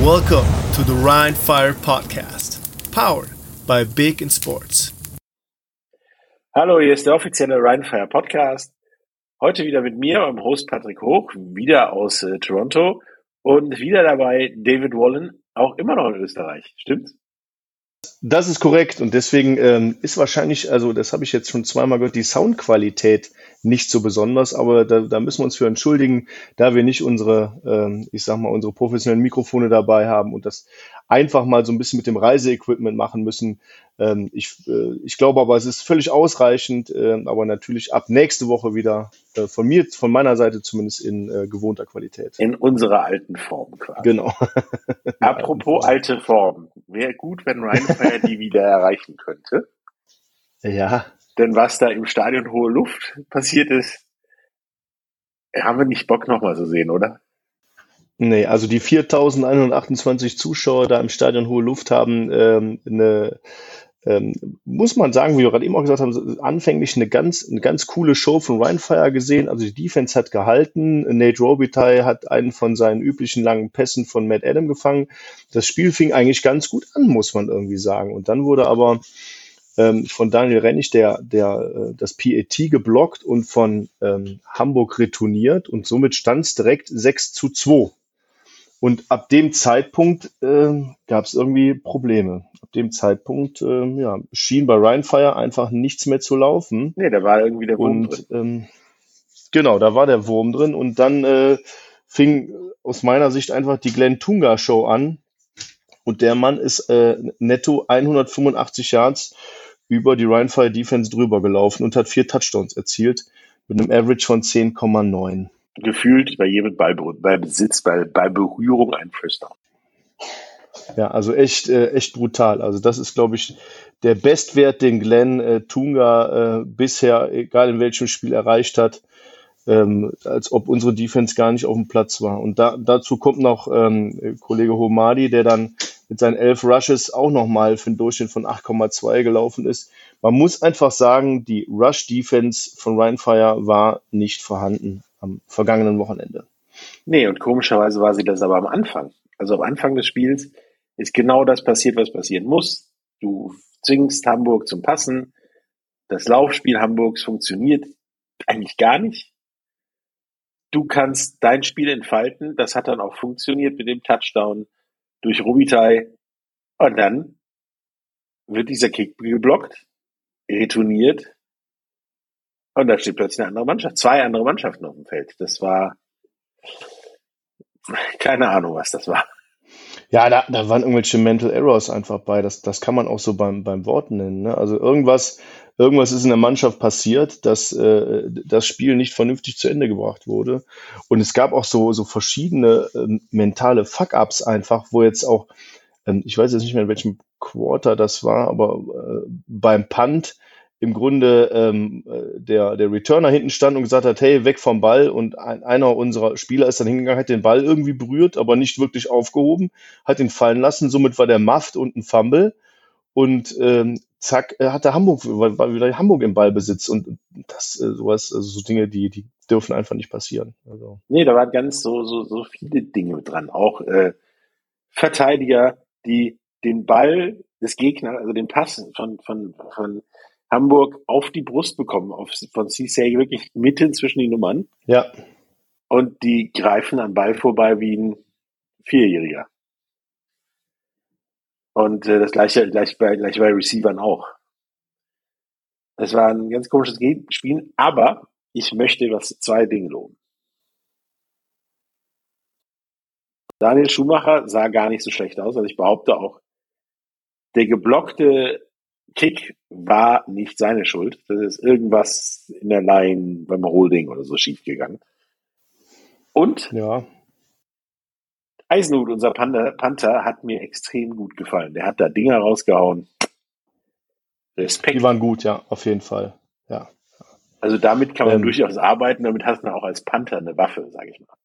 Welcome to the Rhine Fire Podcast, powered by Big in Sports. Hallo, hier ist der offizielle Rhine Fire Podcast. Heute wieder mit mir, eurem Host Patrick Hoch, wieder aus äh, Toronto und wieder dabei David Wallen, auch immer noch in Österreich. Stimmt's? Das ist korrekt und deswegen ähm, ist wahrscheinlich, also das habe ich jetzt schon zweimal gehört, die Soundqualität nicht so besonders, aber da, da müssen wir uns für entschuldigen, da wir nicht unsere, ähm, ich sag mal, unsere professionellen Mikrofone dabei haben und das einfach mal so ein bisschen mit dem Reiseequipment machen müssen. Ähm, ich, äh, ich glaube aber, es ist völlig ausreichend, äh, aber natürlich ab nächste Woche wieder äh, von mir, von meiner Seite zumindest in äh, gewohnter Qualität. In unserer alten Form quasi. Genau. Apropos alte Form. Wäre gut, wenn Rheinfire die wieder erreichen könnte. Ja, Denn was da im Stadion Hohe Luft passiert ist, haben wir nicht Bock nochmal zu sehen, oder? Nee, also die 4.128 Zuschauer da im Stadion Hohe Luft haben ähm, eine, ähm, muss man sagen, wie wir gerade eben auch gesagt haben, anfänglich eine ganz, eine ganz coole Show von Rheinfire gesehen. Also die Defense hat gehalten. Nate Robitaille hat einen von seinen üblichen langen Pässen von Matt Adam gefangen. Das Spiel fing eigentlich ganz gut an, muss man irgendwie sagen. Und dann wurde aber ähm, von Daniel Rennig der, der, äh, das PAT geblockt und von ähm, Hamburg retourniert und somit stand es direkt 6 zu 2. Und ab dem Zeitpunkt äh, gab es irgendwie Probleme. Ab dem Zeitpunkt äh, ja, schien bei Rheinfire einfach nichts mehr zu laufen. Nee, da war irgendwie der Wurm drin. Und ähm, genau, da war der Wurm drin. Und dann äh, fing aus meiner Sicht einfach die Glenn Tunga Show an. Und der Mann ist äh, netto 185 Yards über die Rheinfire Defense drüber gelaufen und hat vier Touchdowns erzielt mit einem Average von 10,9. Gefühlt bei jedem Ball, bei Besitz, bei, bei Berührung ein First Down. Ja, also echt, äh, echt brutal. Also das ist, glaube ich, der Bestwert, den Glenn äh, Tunga äh, bisher, egal in welchem Spiel, erreicht hat, ähm, als ob unsere Defense gar nicht auf dem Platz war. Und da, dazu kommt noch ähm, Kollege Homadi, der dann mit seinen elf Rushes auch nochmal für einen Durchschnitt von 8,2 gelaufen ist. Man muss einfach sagen, die Rush-Defense von Rheinfire war nicht vorhanden am vergangenen Wochenende. Nee, und komischerweise war sie das aber am Anfang. Also am Anfang des Spiels ist genau das passiert, was passieren muss. Du zwingst Hamburg zum Passen. Das Laufspiel Hamburgs funktioniert eigentlich gar nicht. Du kannst dein Spiel entfalten. Das hat dann auch funktioniert mit dem Touchdown durch Rubitai. Und dann wird dieser Kick geblockt, retourniert. Und da steht plötzlich eine andere Mannschaft, zwei andere Mannschaften auf dem Feld. Das war keine Ahnung, was das war. Ja, da, da waren irgendwelche Mental Errors einfach bei. Das, das kann man auch so beim, beim Wort nennen. Ne? Also irgendwas, irgendwas ist in der Mannschaft passiert, dass äh, das Spiel nicht vernünftig zu Ende gebracht wurde. Und es gab auch so, so verschiedene äh, mentale Fuck-Ups einfach, wo jetzt auch, ähm, ich weiß jetzt nicht mehr, in welchem Quarter das war, aber äh, beim Punt im Grunde ähm, der, der Returner hinten stand und gesagt hat, hey, weg vom Ball. Und ein, einer unserer Spieler ist dann hingegangen, hat den Ball irgendwie berührt, aber nicht wirklich aufgehoben, hat ihn fallen lassen. Somit war der Muffed und ein Fumble. Und ähm, zack, hatte Hamburg, war, war wieder Hamburg im Ballbesitz. Und das, äh, sowas, also so Dinge, die, die dürfen einfach nicht passieren. Also. Nee, da waren ganz so, so, so viele Dinge dran. Auch äh, Verteidiger, die den Ball des Gegners, also den Pass von, von, von Hamburg auf die Brust bekommen, auf, von Cissé wirklich mitten zwischen die Nummern. Ja. Und die greifen am Ball vorbei wie ein Vierjähriger. Und äh, das gleiche, gleich bei, gleich bei Receivern auch. Es war ein ganz komisches Spiel, aber ich möchte was zwei Dinge loben. Daniel Schumacher sah gar nicht so schlecht aus, also ich behaupte auch, der geblockte Kick war nicht seine Schuld. Das ist irgendwas in der Line beim Holding oder so schiefgegangen. Und Ja. Eisenhut, unser Panther, Panther, hat mir extrem gut gefallen. Der hat da Dinger rausgehauen. Respekt. Die waren gut, ja, auf jeden Fall. Ja. Also damit kann man Ähm. durchaus arbeiten. Damit hast du auch als Panther eine Waffe, sage ich mal.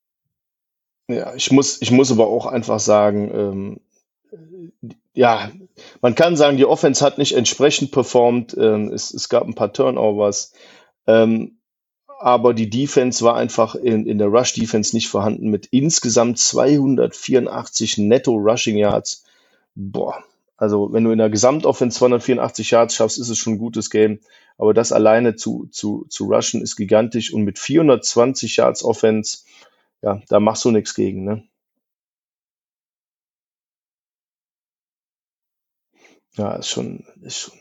Ja, ich muss, ich muss aber auch einfach sagen, ähm, ja, man kann sagen, die Offense hat nicht entsprechend performt. Ähm, es, es gab ein paar Turnovers. Ähm, aber die Defense war einfach in, in der Rush-Defense nicht vorhanden mit insgesamt 284 netto Rushing Yards. Boah, also wenn du in der Gesamtoffense 284 Yards schaffst, ist es schon ein gutes Game. Aber das alleine zu, zu, zu rushen ist gigantisch und mit 420 Yards Offense, ja, da machst du nichts gegen, ne? Ja, ist schon, ist schon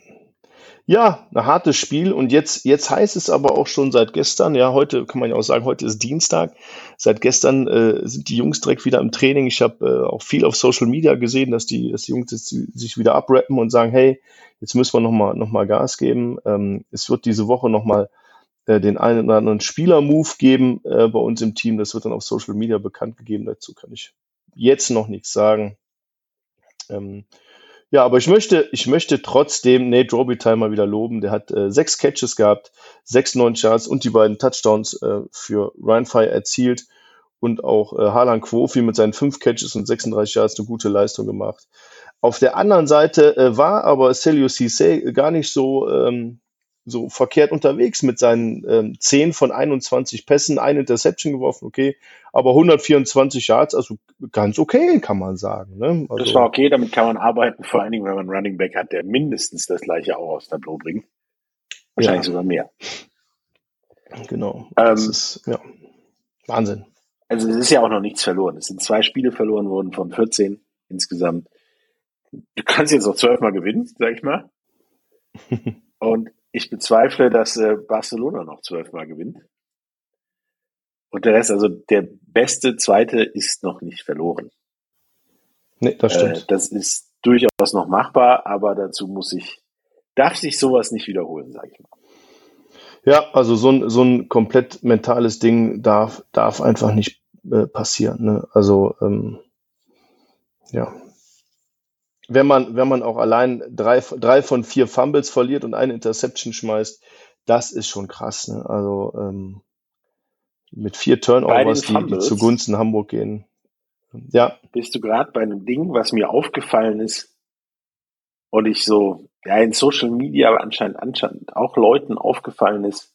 ja, ein hartes Spiel und jetzt, jetzt heißt es aber auch schon seit gestern, ja, heute kann man ja auch sagen, heute ist Dienstag. Seit gestern äh, sind die Jungs direkt wieder im Training. Ich habe äh, auch viel auf Social Media gesehen, dass die, dass die Jungs jetzt sich wieder abrappen und sagen, hey, jetzt müssen wir nochmal noch mal Gas geben. Ähm, es wird diese Woche nochmal äh, den einen oder anderen Spieler-Move geben äh, bei uns im Team. Das wird dann auf Social Media bekannt gegeben. Dazu kann ich jetzt noch nichts sagen. Ähm, ja, aber ich möchte, ich möchte trotzdem Nate Robitaille mal wieder loben. Der hat äh, sechs Catches gehabt, sechs neun Charts und die beiden Touchdowns äh, für Ryan Fire erzielt. Und auch äh, Harlan Quofi mit seinen fünf Catches und 36 Yards eine gute Leistung gemacht. Auf der anderen Seite äh, war aber Celio Cisse gar nicht so ähm, so verkehrt unterwegs mit seinen ähm, 10 von 21 Pässen, ein Interception geworfen, okay, aber 124 Yards, also ganz okay, kann man sagen. Ne? Also, das war okay, damit kann man arbeiten, vor allen Dingen, wenn man einen Running Back hat, der mindestens das gleiche auch aufs Tableau bringt. Wahrscheinlich ja. sogar mehr. Genau. Das ähm, ist, ja, Wahnsinn. Also es ist ja auch noch nichts verloren. Es sind zwei Spiele verloren worden von 14 insgesamt. Du kannst jetzt noch zwölfmal gewinnen, sag ich mal. Und ich bezweifle, dass äh, Barcelona noch zwölfmal gewinnt. Und der Rest, also der beste Zweite ist noch nicht verloren. Nee, das stimmt. Äh, das ist durchaus noch machbar, aber dazu muss ich, darf sich sowas nicht wiederholen, sage ich mal. Ja, also so ein, so ein komplett mentales Ding darf, darf einfach nicht äh, passieren. Ne? Also ähm, ja, wenn man, wenn man auch allein drei, drei von vier Fumbles verliert und eine Interception schmeißt, das ist schon krass. Ne? Also ähm, mit vier Turnovers, die, die zugunsten Hamburg gehen. Ja. Bist du gerade bei einem Ding, was mir aufgefallen ist und ich so, ja, in Social Media aber anscheinend, anscheinend auch Leuten aufgefallen ist,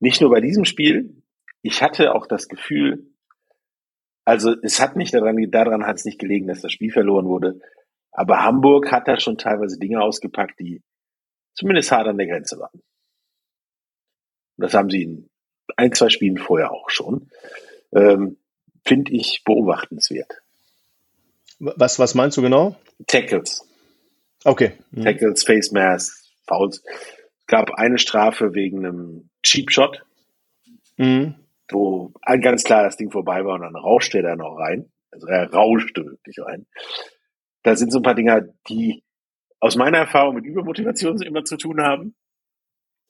nicht nur bei diesem Spiel, ich hatte auch das Gefühl, also es hat nicht daran, daran hat es nicht gelegen, dass das Spiel verloren wurde, aber Hamburg hat da schon teilweise Dinge ausgepackt, die zumindest hart an der Grenze waren. Und das haben sie in ein, zwei Spielen vorher auch schon. Ähm, Finde ich beobachtenswert. Was, was meinst du genau? Tackles. Okay. Mhm. Tackles, Face Mask, Fouls. Es gab eine Strafe wegen einem Cheap Shot, mhm. wo ganz klar das Ding vorbei war und dann rauscht er da noch rein. Also er rauschte wirklich rein da sind so ein paar Dinger, die aus meiner Erfahrung mit Übermotivation immer zu tun haben.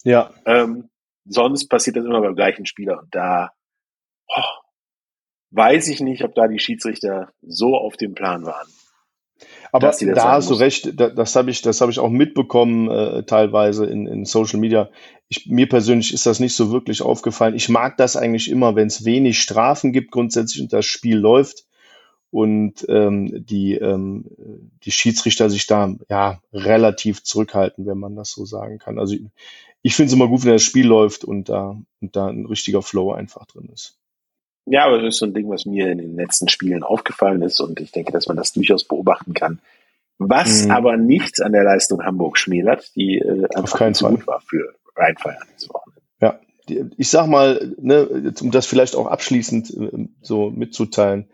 Ja. Ähm, sonst passiert das immer beim gleichen Spieler und da oh, weiß ich nicht, ob da die Schiedsrichter so auf dem Plan waren. Aber da hast du recht, das, das habe ich, das habe ich auch mitbekommen, äh, teilweise in, in Social Media. Ich, mir persönlich ist das nicht so wirklich aufgefallen. Ich mag das eigentlich immer, wenn es wenig Strafen gibt grundsätzlich und das Spiel läuft und ähm, die, ähm, die Schiedsrichter sich da ja relativ zurückhalten, wenn man das so sagen kann. Also ich, ich finde es immer gut, wenn das Spiel läuft und da, und da ein richtiger Flow einfach drin ist. Ja, aber das ist so ein Ding, was mir in den letzten Spielen aufgefallen ist und ich denke, dass man das durchaus beobachten kann. Was mhm. aber nichts an der Leistung Hamburg schmälert, die äh, einfach zu gut war für Rheinfeier dieses Wochenende. Ja, ich sag mal, ne, um das vielleicht auch abschließend äh, so mitzuteilen,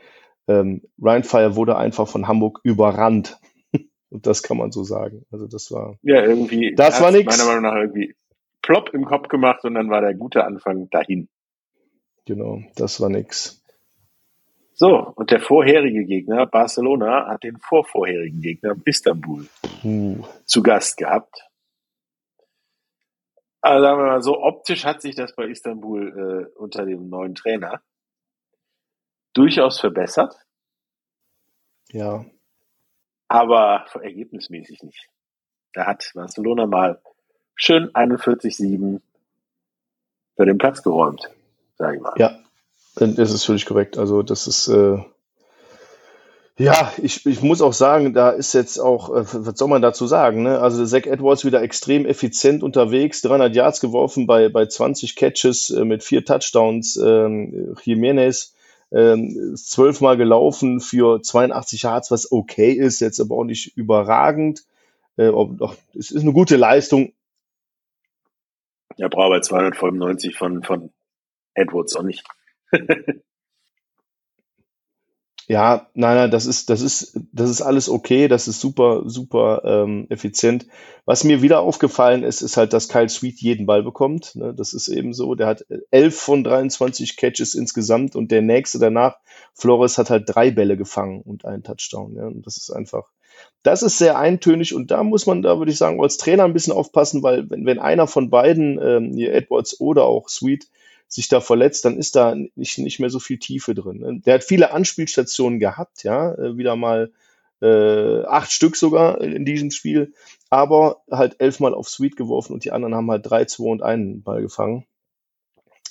ähm, Rheinfire wurde einfach von Hamburg überrannt. Und das kann man so sagen. Also das war. Ja, irgendwie. Das war nichts. Meiner Meinung nach irgendwie plopp im Kopf gemacht und dann war der gute Anfang dahin. Genau, das war nix. So, und der vorherige Gegner, Barcelona, hat den vorvorherigen Gegner, Istanbul, uh. zu Gast gehabt. Also sagen wir mal so, optisch hat sich das bei Istanbul äh, unter dem neuen Trainer durchaus verbessert. Ja. Aber ergebnismäßig nicht. Da hat Barcelona mal schön 41-7 für den Platz geräumt, sage ich mal. Ja, das ist völlig korrekt. Also das ist, äh, Ja, ich, ich muss auch sagen, da ist jetzt auch, äh, was soll man dazu sagen, ne? Also Zach Edwards wieder extrem effizient unterwegs, 300 Yards geworfen bei, bei 20 Catches äh, mit vier Touchdowns. Ähm, Jimenez ähm, zwölfmal gelaufen für 82 Yards, was okay ist, jetzt aber auch nicht überragend. Äh, ob, doch, es ist eine gute Leistung. Ja, braucht bei 295 von, von Edwards auch nicht. Ja, nein, nein, das ist, das ist, das ist alles okay, das ist super, super ähm, effizient. Was mir wieder aufgefallen ist, ist halt, dass Kyle Sweet jeden Ball bekommt. Ne? Das ist eben so. Der hat 11 von 23 Catches insgesamt und der nächste danach, Flores, hat halt drei Bälle gefangen und einen Touchdown. Ja? Und das ist einfach, das ist sehr eintönig und da muss man, da würde ich sagen, als Trainer ein bisschen aufpassen, weil wenn, wenn einer von beiden, ähm, Edwards oder auch Sweet, sich da verletzt, dann ist da nicht, nicht mehr so viel Tiefe drin. Ne? Der hat viele Anspielstationen gehabt, ja, äh, wieder mal äh, acht Stück sogar in diesem Spiel, aber halt elfmal auf Sweet geworfen und die anderen haben halt drei, zwei und einen Ball gefangen.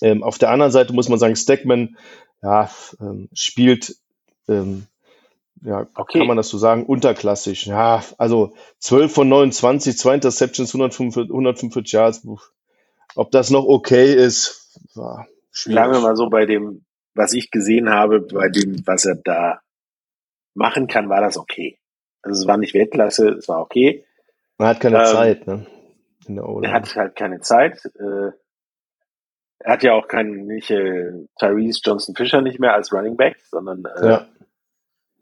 Ähm, auf der anderen Seite muss man sagen, Stackman ja, ähm, spielt, ähm, ja, okay. kann man das so sagen, unterklassig. Ja, also 12 von 29, zwei Interceptions, 145, 145 Yards. Ob das noch okay ist, war schwierig. Sagen wir mal so, bei dem, was ich gesehen habe, bei dem, was er da machen kann, war das okay. Also es war nicht Weltklasse, es war okay. Man hat keine ähm, Zeit, ne? In der er hat halt keine Zeit. Äh, er hat ja auch keinen, nicht äh, Tyrese Johnson Fisher nicht mehr als Running Back, sondern äh, ja.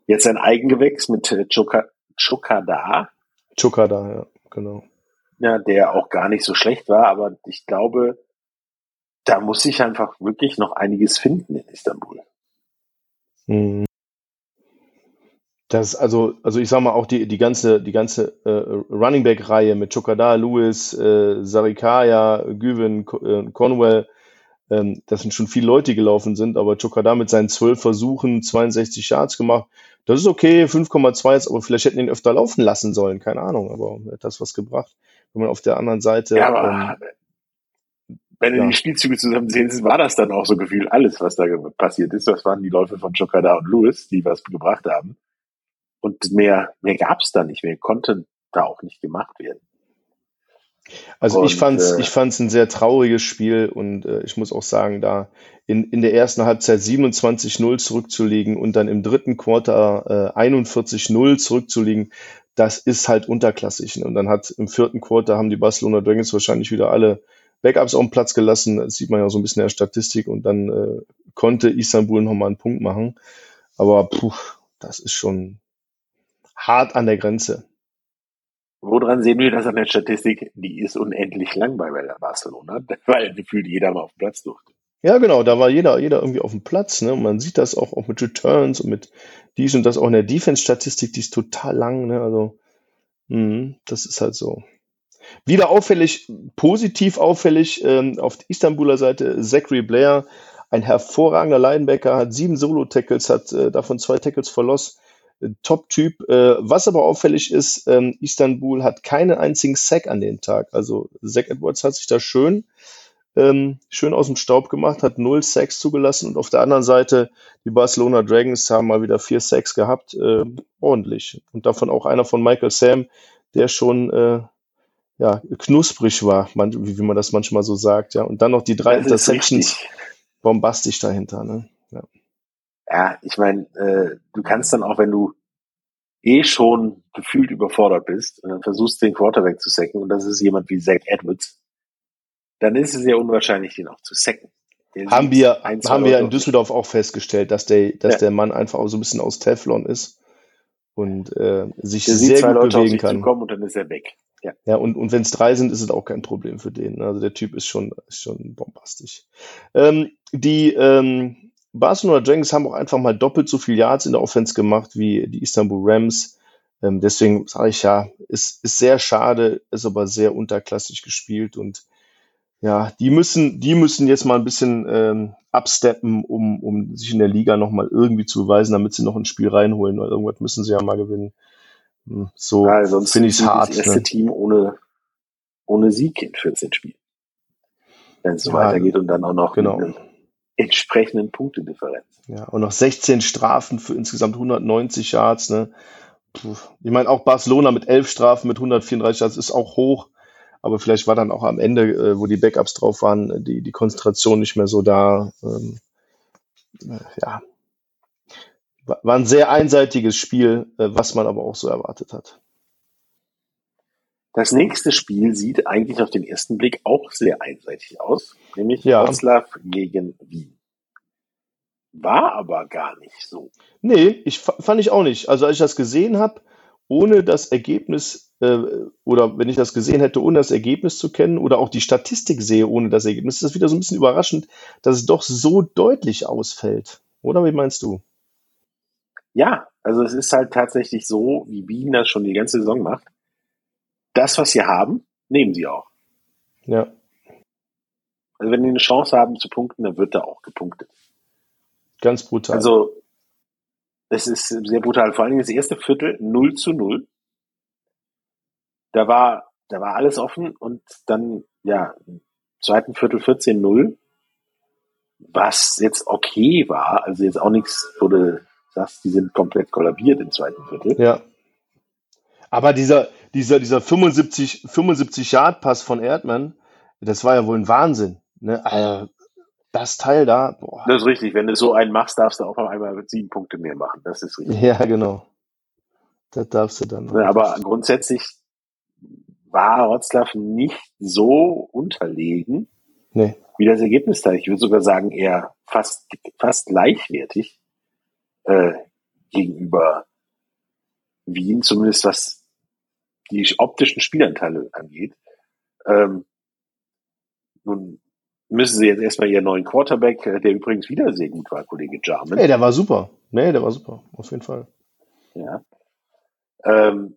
jetzt ein Eigengewächs mit äh, Chokada. Chokada, ja, genau. Ja, der auch gar nicht so schlecht war, aber ich glaube, da muss sich einfach wirklich noch einiges finden in Istanbul. Mhm. Das, also, also ich sag mal auch die, die ganze, die ganze äh, Running Back Reihe mit Chokada, Lewis, äh, Sarikaya, Güven, äh, Conwell, ähm, das sind schon viele Leute, die gelaufen sind, aber Chokada mit seinen zwölf Versuchen 62 Yards gemacht. Das ist okay, 5,2 jetzt, aber vielleicht hätten ihn öfter laufen lassen sollen, keine Ahnung, aber hat das was gebracht. Wenn man auf der anderen Seite. Ja, aber ähm, wenn ja. die Spielzüge zusammen sehen, war das dann auch so gefühlt alles, was da passiert ist. Das waren die Läufe von Chokada und Lewis, die was gebracht haben. Und mehr, mehr gab's da nicht, mehr konnte da auch nicht gemacht werden. Also und, ich fand's, äh, ich fand's ein sehr trauriges Spiel und äh, ich muss auch sagen, da in, in der ersten Halbzeit 27-0 zurückzulegen und dann im dritten Quarter äh, 41-0 zurückzulegen, das ist halt unterklassig. Ne? Und dann hat im vierten Quarter haben die Barcelona Dragons wahrscheinlich wieder alle Backups auf den Platz gelassen. Das sieht man ja so ein bisschen in der Statistik. Und dann äh, konnte Istanbul nochmal einen Punkt machen. Aber puh, das ist schon hart an der Grenze. Woran sehen wir das an der Statistik? Die ist unendlich lang bei Barcelona, weil gefühlt jeder mal auf den Platz durfte. Ja, genau, da war jeder, jeder irgendwie auf dem Platz, ne? Und man sieht das auch, auch mit Returns und mit dies und das auch in der Defense-Statistik, die ist total lang, ne? Also, mh, das ist halt so. Wieder auffällig, positiv auffällig ähm, auf der Istanbuler Seite Zachary Blair, ein hervorragender Linebacker, hat sieben Solo-Tackles, hat äh, davon zwei Tackles verlost. Äh, Top-Typ. Äh, was aber auffällig ist, ähm, Istanbul hat keinen einzigen Sack an dem Tag. Also Zach Edwards hat sich da schön, ähm, schön aus dem Staub gemacht, hat null Sacks zugelassen und auf der anderen Seite die Barcelona Dragons haben mal wieder vier Sacks gehabt, äh, ordentlich. Und davon auch einer von Michael Sam, der schon äh, ja, knusprig war, wie, man das manchmal so sagt, ja. Und dann noch die drei das Interceptions bombastisch dahinter, ne? Ja, ja ich meine, äh, du kannst dann auch, wenn du eh schon gefühlt überfordert bist und dann versuchst den Quarterback zu sacken und das ist jemand wie Zach Edwards, dann ist es sehr unwahrscheinlich, den auch zu sacken. haben wir, ein, haben wir in Düsseldorf auch festgestellt, dass der, dass ja. der Mann einfach auch so ein bisschen aus Teflon ist und äh, sich der sehr gut Leute bewegen kann. und dann ist er weg. Ja, ja und, und wenn es drei sind, ist es auch kein Problem für den. Ne? Also der Typ ist schon, ist schon bombastisch. Ähm, die ähm, Barcelona Dragons haben auch einfach mal doppelt so viel Yards in der Offense gemacht wie die Istanbul Rams. Ähm, deswegen sage ich ja, ist, ist sehr schade, ist aber sehr unterklassig gespielt und ja, die müssen, die müssen jetzt mal ein bisschen ähm, absteppen, um, um sich in der Liga nochmal irgendwie zu beweisen, damit sie noch ein Spiel reinholen, irgendwas müssen sie ja mal gewinnen. Hm, so ja, finde ich es hart. Das erste ne? Team ohne, ohne Sieg in 14 Spielen. Wenn es so ja, weitergeht und dann auch noch genau. entsprechenden Punktedifferenz. Ja, und noch 16 Strafen für insgesamt 190 Yards. Ne? Puh. Ich meine, auch Barcelona mit 11 Strafen mit 134 Yards ist auch hoch. Aber vielleicht war dann auch am Ende, äh, wo die Backups drauf waren, die, die Konzentration nicht mehr so da. Ähm, äh, ja, war ein sehr einseitiges Spiel, äh, was man aber auch so erwartet hat. Das nächste Spiel sieht eigentlich auf den ersten Blick auch sehr einseitig aus, nämlich Ja. Wroclaw gegen Wien. War aber gar nicht so. Nee, ich fa- fand ich auch nicht. Also als ich das gesehen habe, ohne das Ergebnis, äh, oder wenn ich das gesehen hätte, ohne das Ergebnis zu kennen, oder auch die Statistik sehe, ohne das Ergebnis, ist das wieder so ein bisschen überraschend, dass es doch so deutlich ausfällt. Oder wie meinst du? Ja, also es ist halt tatsächlich so, wie Wien das schon die ganze Saison macht. Das, was sie haben, nehmen sie auch. Ja, Also wenn die eine Chance haben zu punkten, dann wird da auch gepunktet. ganz brutal. Also es ist sehr brutal. Vor allem das erste Viertel 0 zu 0. Da war, da war alles offen und dann, ja, im zweiten Viertel 14-0, was jetzt okay war. Also jetzt auch nichts, du sagst, die sind komplett kollabiert im zweiten Viertel. Ja. Aber dieser, dieser, dieser 75, 75 Yard Pass von Erdmann, das war ja wohl ein Wahnsinn. Ne? Das Teil da, boah. Das ist richtig. Wenn du so einen machst, darfst du auch auf einmal sieben Punkte mehr machen. Das ist richtig. Ja, genau. Das darfst du dann. Ne, Aber grundsätzlich war Rotzlaff nicht so unterlegen, Nee. wie das Ergebnis da. Ich würde sogar sagen, eher fast, fast gleichwertig äh, gegenüber Wien, zumindest was die optischen Spielanteile angeht. Ähm, nun müssen sie jetzt erstmal ihren neuen Quarterback, äh, der übrigens wieder sehr gut war, Kollege Jarman, Nee, der war super. Nee, der war super. Auf jeden Fall. ja, ähm,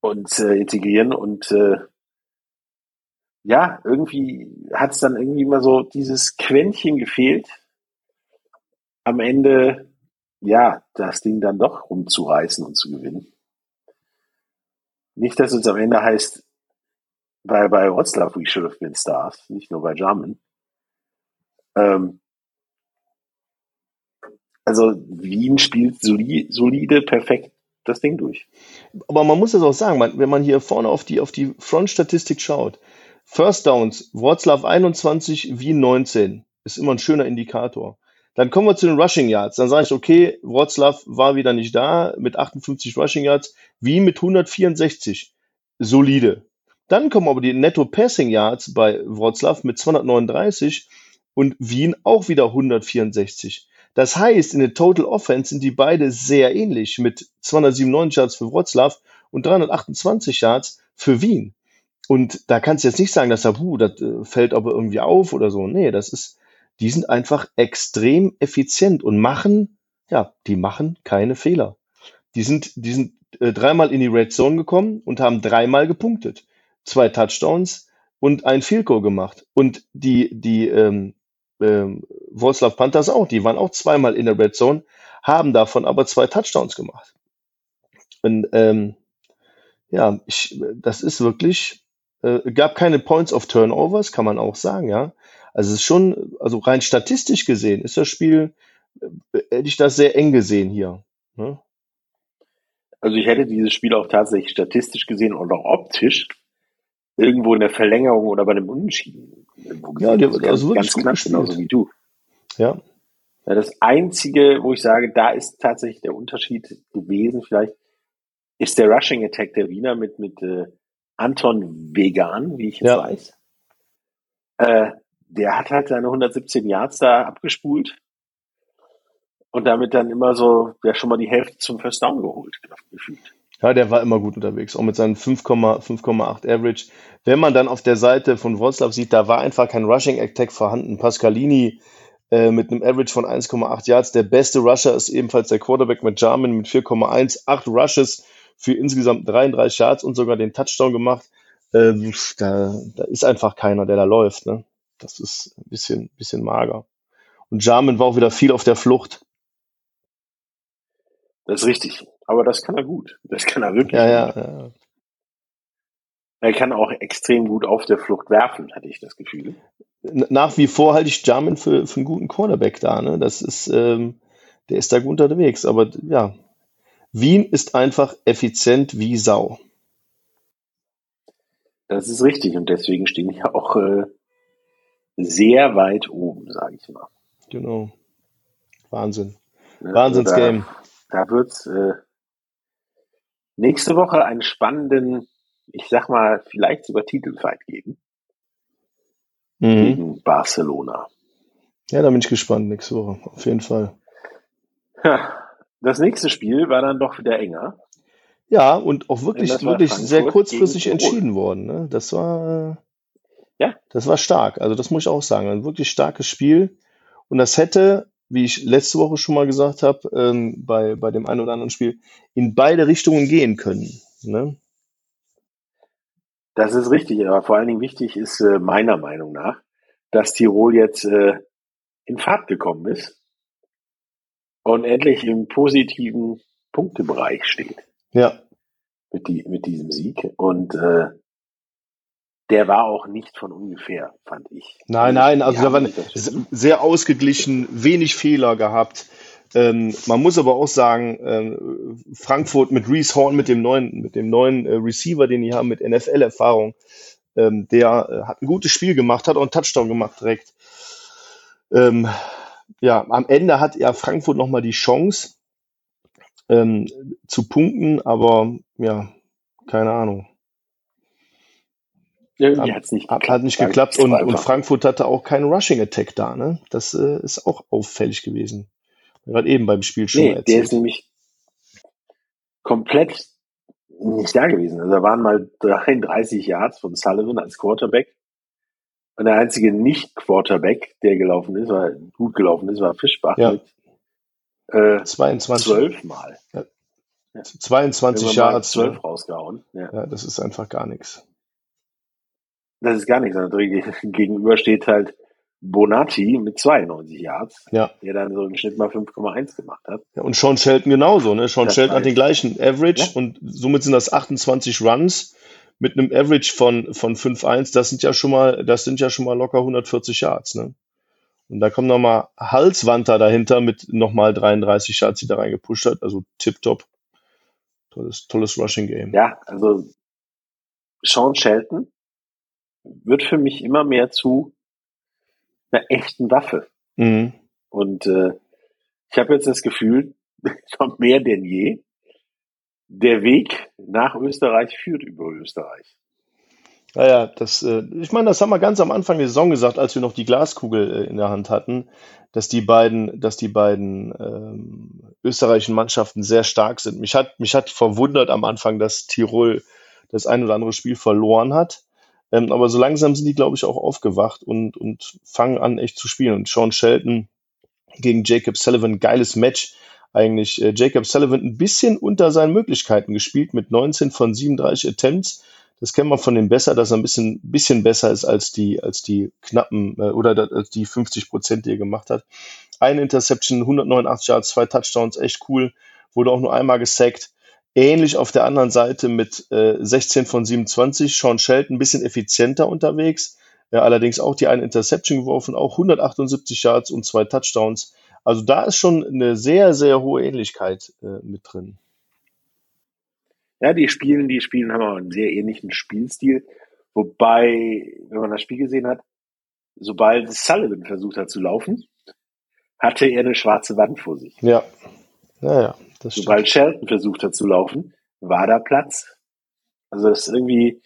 und äh, integrieren und äh, ja, irgendwie hat es dann irgendwie immer so dieses Quäntchen gefehlt, am Ende ja das Ding dann doch rumzureißen und zu gewinnen. Nicht, dass es am Ende heißt, bei, bei Wroclaw we should have been stars, nicht nur bei Jarman. Ähm, also Wien spielt soli solide, perfekt das Ding durch. Aber man muss es auch sagen, man, wenn man hier vorne auf die, auf die Front-Statistik schaut, First Downs, Wroclaw 21, Wien 19, ist immer ein schöner Indikator. Dann kommen wir zu den Rushing Yards. Dann sage ich, okay, Wroclaw war wieder nicht da mit 58 Rushing Yards, Wien mit 164. Solide. Dann kommen aber die Netto Passing Yards bei Wroclaw mit 239 und Wien auch wieder 164. Das heißt, in der Total Offense sind die beide sehr ähnlich mit 297 Yards für Wroclaw und 328 Yards für Wien. Und da kannst du jetzt nicht sagen, dass da, puh, das äh, fällt aber irgendwie auf oder so. Nee, das ist, die sind einfach extrem effizient und machen, ja, die machen keine Fehler. Die sind, die sind äh, dreimal in die Red Zone gekommen und haben dreimal gepunktet. Zwei Touchdowns und ein Field Goal gemacht. Und die, die, ähm, ähm, Wroclaw Panthers auch, die waren auch zweimal in der Red Zone, haben davon aber zwei Touchdowns gemacht. Und ähm, ja, ich, das ist wirklich, äh, gab keine Points of Turnovers, kann man auch sagen, ja. Also es ist schon, also rein statistisch gesehen ist das Spiel, äh, hätte ich das sehr eng gesehen hier. Ne? Also ich hätte dieses Spiel auch tatsächlich statistisch gesehen und auch optisch irgendwo in der Verlängerung oder bei einem Unentschieden Ja, die- Also ganz, also ganz knapp, genauso wie du. Ja, Ja, das Einzige, wo ich sage, da ist tatsächlich der Unterschied gewesen, vielleicht, ist der Rushing Attack der Wiener mit, mit äh, Anton Vegan, wie ich jetzt Ja. weiß. Äh, der hat halt seine 117 Yards da abgespult und damit dann immer so, ja, schon mal die Hälfte zum First Down geholt, gefühlt. Ja, der war immer gut unterwegs, auch mit seinen 5,8 5,8 Average. Wenn man dann auf der Seite von Wroclaw sieht, da war einfach kein Rushing Attack vorhanden. Pascalini äh, mit einem Average von 1,8 Yards. Der beste Rusher ist ebenfalls der Quarterback mit Jarman mit 4,1, 8 Rushes für insgesamt 33 Yards und sogar den Touchdown gemacht. Ähm, da, da ist einfach keiner, der da läuft. Ne? Das ist ein bisschen, bisschen mager. Und Jarman war auch wieder viel auf der Flucht. Das ist richtig. Aber das kann er gut. Das kann er wirklich Ja, gut. ja, ja. Er kann auch extrem gut auf der Flucht werfen, hatte ich das Gefühl. Nach wie vor halte ich Jarman für, für einen guten Cornerback da. Ne? Das ist, ähm, der ist da gut unterwegs. Aber ja, Wien ist einfach effizient wie Sau. Das ist richtig und deswegen stehen wir auch äh, sehr weit oben, sage ich mal. Genau. Wahnsinn. Wahnsinnsgame. Also da, da wird es äh, nächste Woche einen spannenden, ich sag mal, vielleicht sogar Titelfight geben. Mhm. Gegen Barcelona. Ja, da bin ich gespannt nächste Woche. Auf jeden Fall. Das nächste Spiel war dann doch wieder enger. Ja, und auch wirklich, wirklich sehr kurzfristig entschieden worden. Ne? Das war, ja. das war stark. Also das muss ich auch sagen. Ein wirklich starkes Spiel. Und das hätte, wie ich letzte Woche schon mal gesagt habe, ähm, bei, bei dem einen oder anderen Spiel, in beide Richtungen gehen können. Ne? Das ist richtig, aber vor allen Dingen wichtig ist äh, meiner Meinung nach, dass Tirol jetzt äh, in Fahrt gekommen ist und endlich im positiven Punktebereich steht. Ja. Mit, die, mit diesem Sieg. Und äh, der war auch nicht von ungefähr, fand ich. Nein, nein, also da waren sehr ausgeglichen, wenig Fehler gehabt. Ähm, man muss aber auch sagen, ähm, Frankfurt mit Reese Horn, mit dem neuen, mit dem neuen äh, Receiver, den die haben, mit NFL-Erfahrung, ähm, der äh, hat ein gutes Spiel gemacht, hat auch einen Touchdown gemacht direkt. Ähm, ja, am Ende hat ja Frankfurt nochmal die Chance, ähm, zu punkten, aber ja, keine Ahnung. Irgendwie hat's nicht geklappt. Hat nicht geklappt und, und, Frankfurt hatte auch keinen Rushing Attack da, ne? Das äh, ist auch auffällig gewesen. Gerade eben beim Spiel schon nee, erzählt. Der ist nämlich komplett nicht da gewesen. Also da waren mal 33 Yards von Sullivan als Quarterback. Und der einzige Nicht-Quarterback, der gelaufen ist, war gut gelaufen ist, war Fischbach ja. mit äh, 22. 12 Mal. Ja. 22 Jahre. 12 ne? rausgehauen. Ja. ja, das ist einfach gar nichts. Das ist gar nichts. Gegenüber steht halt Bonatti mit 92 Yards, ja. der dann so im Schnitt mal 5,1 gemacht hat. Ja, und Sean Shelton genauso. Ne? Sean das Shelton hat den gleichen Average ja. und somit sind das 28 Runs mit einem Average von, von 5,1. Das sind ja schon mal, das sind ja schon mal locker 140 Yards. Ne? Und da kommt nochmal Halswander dahinter mit nochmal 33 Yards, die da reingepusht hat. Also tipptopp. Tolles, tolles Rushing Game. Ja, also Sean Shelton wird für mich immer mehr zu einer echten Waffe. Mhm. Und äh, ich habe jetzt das Gefühl, noch mehr denn je, der Weg nach Österreich führt über Österreich. Naja, das, äh, ich meine, das haben wir ganz am Anfang der Saison gesagt, als wir noch die Glaskugel äh, in der Hand hatten, dass die beiden, dass die beiden ähm, österreichischen Mannschaften sehr stark sind. Mich hat, mich hat verwundert am Anfang, dass Tirol das ein oder andere Spiel verloren hat. Ähm, aber so langsam sind die, glaube ich, auch aufgewacht und, und fangen an, echt zu spielen. Und Sean Shelton gegen Jacob Sullivan, geiles Match eigentlich. Äh, Jacob Sullivan ein bisschen unter seinen Möglichkeiten gespielt mit 19 von 37 Attempts. Das kennt man von dem besser, dass er ein bisschen, bisschen besser ist als die, als die knappen äh, oder als die 50 Prozent, die er gemacht hat. Eine Interception, 189 Yards, zwei Touchdowns, echt cool. Wurde auch nur einmal gesackt. Ähnlich auf der anderen Seite mit äh, 16 von 27. Sean Shelton ein bisschen effizienter unterwegs. Ja, allerdings auch die eine Interception geworfen, auch 178 Yards und zwei Touchdowns. Also da ist schon eine sehr, sehr hohe Ähnlichkeit äh, mit drin. Ja, die spielen, die spielen haben auch einen sehr ähnlichen Spielstil. Wobei, wenn man das Spiel gesehen hat, sobald Sullivan versucht hat zu laufen, hatte er eine schwarze Wand vor sich. Ja. Naja, das Sobald Shelton versucht hat zu laufen, war da Platz. Also das ist irgendwie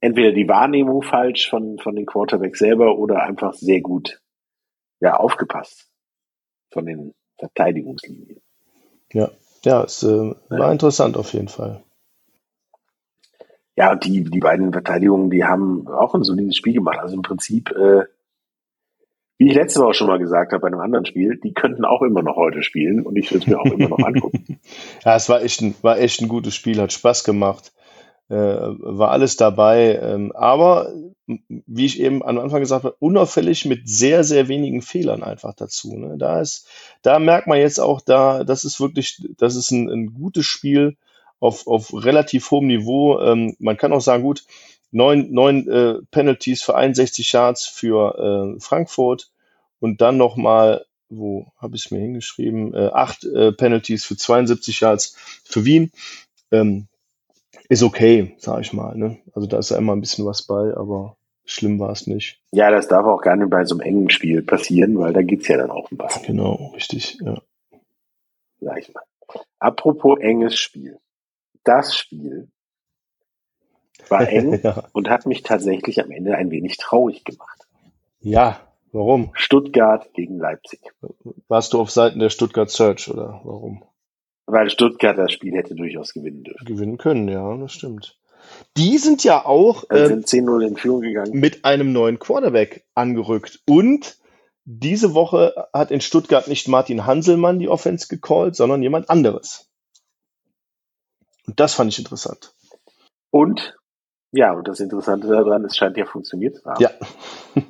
entweder die Wahrnehmung falsch von, von den Quarterbacks selber oder einfach sehr gut ja, aufgepasst von den Verteidigungslinien. Ja, ja, es äh, war ja. interessant auf jeden Fall. Ja, und die, die beiden Verteidigungen, die haben auch ein solides Spiel gemacht. Also im Prinzip äh, wie ich letzte Woche schon mal gesagt habe bei einem anderen Spiel, die könnten auch immer noch heute spielen und ich würde es mir auch immer noch angucken. ja, es war echt, ein, war echt ein gutes Spiel, hat Spaß gemacht, äh, war alles dabei. Ähm, aber wie ich eben am Anfang gesagt habe, unauffällig mit sehr, sehr wenigen Fehlern einfach dazu. Ne? Da ist, da merkt man jetzt auch, da, das ist wirklich, das ist ein, ein gutes Spiel auf, auf relativ hohem Niveau. Ähm, man kann auch sagen, gut, neun, neun äh, Penalties für 61 Yards für äh, Frankfurt und dann nochmal, wo habe ich es mir hingeschrieben, äh, acht äh, Penalties für 72 Yards für Wien. Ähm, ist okay, sag ich mal. Ne? Also da ist ja immer ein bisschen was bei, aber schlimm war es nicht. Ja, das darf auch gar nicht bei so einem engen Spiel passieren, weil da geht's ja dann auch um was. Genau, richtig, ja. Sag ich mal. Apropos enges Spiel. Das Spiel war eng ja. und hat mich tatsächlich am Ende ein wenig traurig gemacht. ja, warum? Stuttgart gegen Leipzig. Warst du auf Seiten der Stuttgart Search oder warum? Weil Stuttgart das Spiel hätte durchaus gewinnen dürfen. Gewinnen können, ja, das stimmt. Die sind ja auch ähm, sind 10-0 in Führung gegangen. mit einem neuen Quarterback angerückt. Und diese Woche hat in Stuttgart nicht Martin Hanselmann die Offense gecallt, sondern jemand anderes. Und das fand ich interessant. Und, ja, und das Interessante daran, es scheint ja funktioniert zu haben. Ja.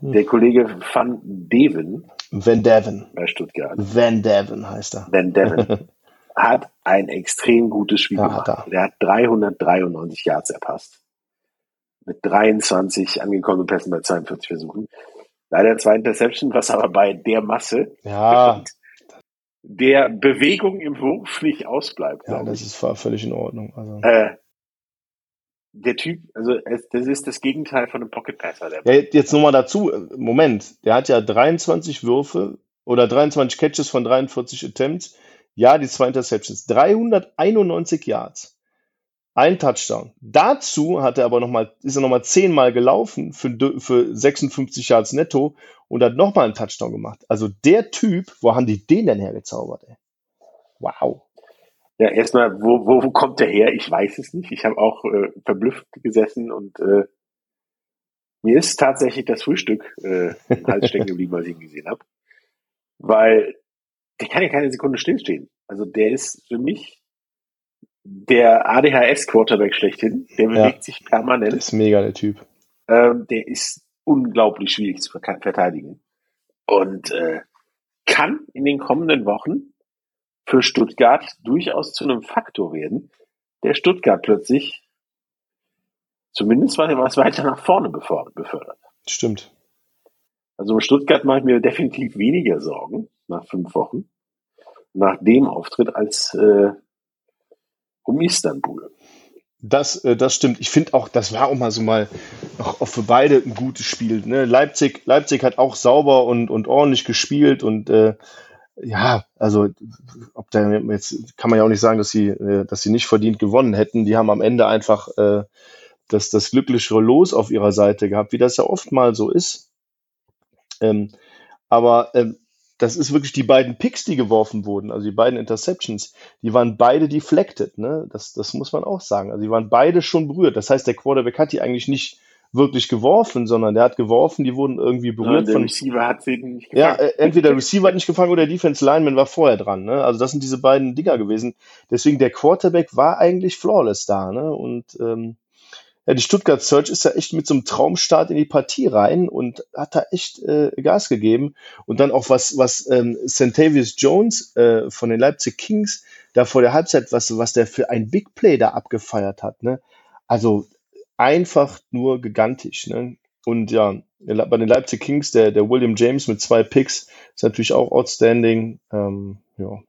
Der Kollege Van Deven Van Devon. bei Stuttgart, Van Devon heißt er. Van Deven, hat ein extrem gutes Spiel Ja, gemacht. hat er. Der hat 393 Yards erpasst. Mit 23 angekonnten Pässen bei 42 Versuchen. Leider zwei Interception, was aber bei der Masse Ja, der Bewegung im Wurf nicht ausbleibt. ja, das ist völlig in Ordnung. Also. Äh, der Typ, also das ist das Gegenteil von einem Pocket Passer. Ja, jetzt nochmal dazu. Moment, der hat ja 23 Würfe oder 23 Catches von 43 Attempts. Ja, die zwei Interceptions. 391 Yards. Ein Touchdown. Dazu hat er aber noch mal, ist er nochmal zehnmal gelaufen für, für 56 Yards netto und hat nochmal einen Touchdown gemacht. Also der Typ, wo haben die den denn hergezaubert, ey? Wow. Ja, erstmal, wo, wo, wo kommt der her? Ich weiß es nicht. Ich habe auch äh, verblüfft gesessen und äh, mir ist tatsächlich das Frühstück äh, im Hals stecken geblieben, als ich ihn gesehen habe. Weil der kann ja keine Sekunde stillstehen. Also der ist für mich der ADHS-Quarterback schlechthin. Der Ja. bewegt sich permanent. Das ist mega, der Typ. Ähm, der ist unglaublich schwierig zu verteidigen. Und äh, kann in den kommenden Wochen für Stuttgart durchaus zu einem Faktor werden, der Stuttgart plötzlich zumindest was weiter nach vorne befördert. Stimmt. Also um Stuttgart mache ich mir definitiv weniger Sorgen nach fünf Wochen, nach dem Auftritt als äh, um Istanbul. Das, äh, das stimmt. Ich finde auch, das war auch mal so mal auch, auch für beide ein gutes Spiel. Ne? Leipzig, Leipzig hat auch sauber und, und ordentlich gespielt und äh, ja, also ob da jetzt kann man ja auch nicht sagen, dass sie, äh, dass sie nicht verdient gewonnen hätten. Die haben am Ende einfach äh, das, das glücklichere Los auf ihrer Seite gehabt, wie das ja oft mal so ist. Ähm, aber ähm, das ist wirklich die beiden Picks, die geworfen wurden, also die beiden Interceptions, die waren beide deflected, ne? Das, das muss man auch sagen. Also die waren beide schon berührt. Das heißt, der Quarterback hat die eigentlich nicht wirklich geworfen, sondern der hat geworfen, die wurden irgendwie berührt der von. Receiver hat sie nicht Ja, gefangen. äh, entweder der Receiver hat nicht gefangen oder der Defense Lineman war vorher dran. Ne? Also das sind diese beiden Dinger gewesen. Deswegen der Quarterback war eigentlich flawless da. Ne? Und ähm, ja, die Stuttgart Search ist ja echt mit so einem Traumstart in die Partie rein und hat da echt äh, Gas gegeben. Und dann auch was, was ähm, Centavius Jones äh, von den Leipzig Kings da vor der Halbzeit, was, was der für ein Big Play da abgefeiert hat. Ne? Also einfach nur gigantisch. Ne? Und ja, bei den Leipzig Kings, der, der William James mit zwei Picks ist natürlich auch outstanding. Ähm, ja.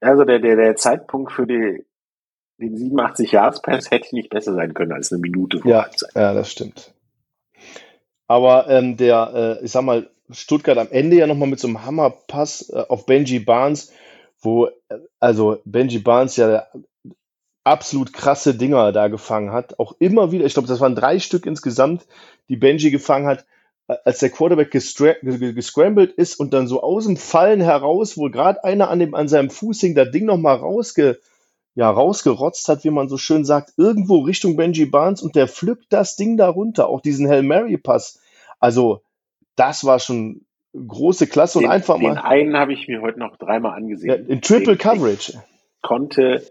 Also der, der, der Zeitpunkt für die, den 87 Yards Pass hätte nicht besser sein können als eine Minute vor Ja, Halbzeit. ja, das stimmt. Aber ähm, der, äh, ich sag mal, Stuttgart am Ende ja nochmal mit so einem Hammerpass äh, auf Benji Barnes, wo, äh, also Benji Barnes ja absolut krasse Dinger da gefangen hat. Auch immer wieder, ich glaube, das waren drei Stück insgesamt, die Benji gefangen hat, äh, als der Quarterback gescrambled ist und dann so aus dem Fallen heraus, wo gerade einer an, dem, an seinem Fuß hing, das Ding nochmal rausge, ja, rausgerotzt hat, wie man so schön sagt, irgendwo Richtung Benji Barnes und der pflückt das Ding da runter, auch diesen Hail Mary Pass. Also, das war schon große Klasse und Den, einfach den mal einen habe ich mir heute noch dreimal ja, angesehen. in Triple Den, den Coverage. konnte,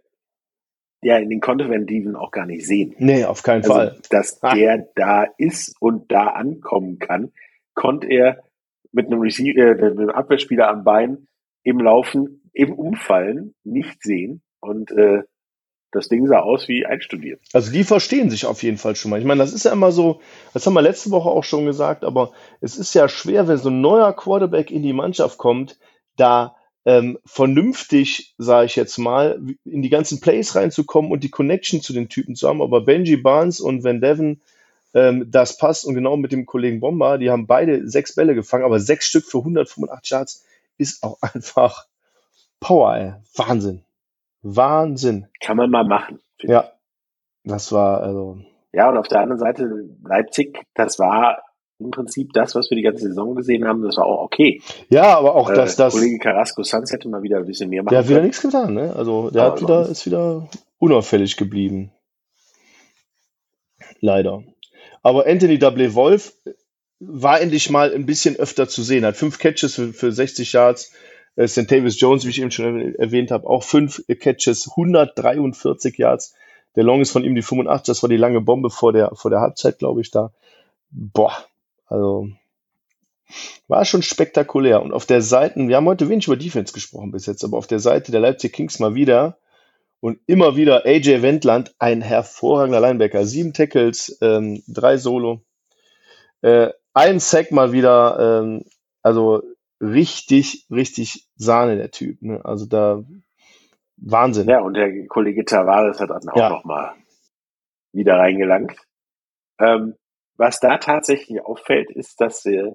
ja, den konnte Van Dieven auch gar nicht sehen. Nee, auf keinen Also, Fall. dass Ah, der da ist und da ankommen kann, konnte er mit einem, Receiver, äh, mit einem Abwehrspieler am Bein im Laufen, im Umfallen nicht sehen. Und äh, das Ding sah aus wie einstudiert. Also die verstehen sich auf jeden Fall schon mal. Ich meine, das ist ja immer so, das haben wir letzte Woche auch schon gesagt, aber es ist ja schwer, wenn so ein neuer Quarterback in die Mannschaft kommt, da ähm, vernünftig, sage ich jetzt mal, in die ganzen Plays reinzukommen und die Connection zu den Typen zu haben. Aber Benji Barnes und Van Devon, ähm, das passt. Und genau mit dem Kollegen Bomber, die haben beide sechs Bälle gefangen, aber sechs Stück für 185 Yards ist auch einfach Power, ey. Wahnsinn. Wahnsinn. Kann man mal machen. Ja, das war also. Ja, und auf der anderen Seite Leipzig, das war im Prinzip das, was wir die ganze Saison gesehen haben, das war auch okay. Ja, aber auch, dass äh, das. Kollege Carrasco Sanz hätte mal wieder ein bisschen mehr machen Der hat wieder können. nichts getan, ne? Also der Aber hat wieder, ist wieder unauffällig geblieben. Leider. Aber Anthony W. Wolf war endlich mal ein bisschen öfter zu sehen. Hat fünf Catches für, für 60 Yards. Äh, St. Davis Jones, wie ich eben schon erwäh- erwähnt habe, auch fünf Catches, 143 Yards. Der Long ist von ihm die 85. Das war die lange Bombe vor der, vor der Halbzeit, glaube ich, da. Boah, also war schon spektakulär. Und auf der Seite, wir haben heute wenig über Defense gesprochen bis jetzt, aber auf der Seite der Leipzig Kings mal wieder und immer wieder AJ Wendland, ein hervorragender Linebacker. Sieben Tackles, ähm, drei Solo. Äh, ein Sack mal wieder, ähm, also richtig, richtig Sahne der Typ. Ne? Also da Wahnsinn. Ja, und der Kollege Tavares hat dann auch Ja. noch mal wieder reingelangt. Ähm, was da tatsächlich auffällt, ist, dass äh,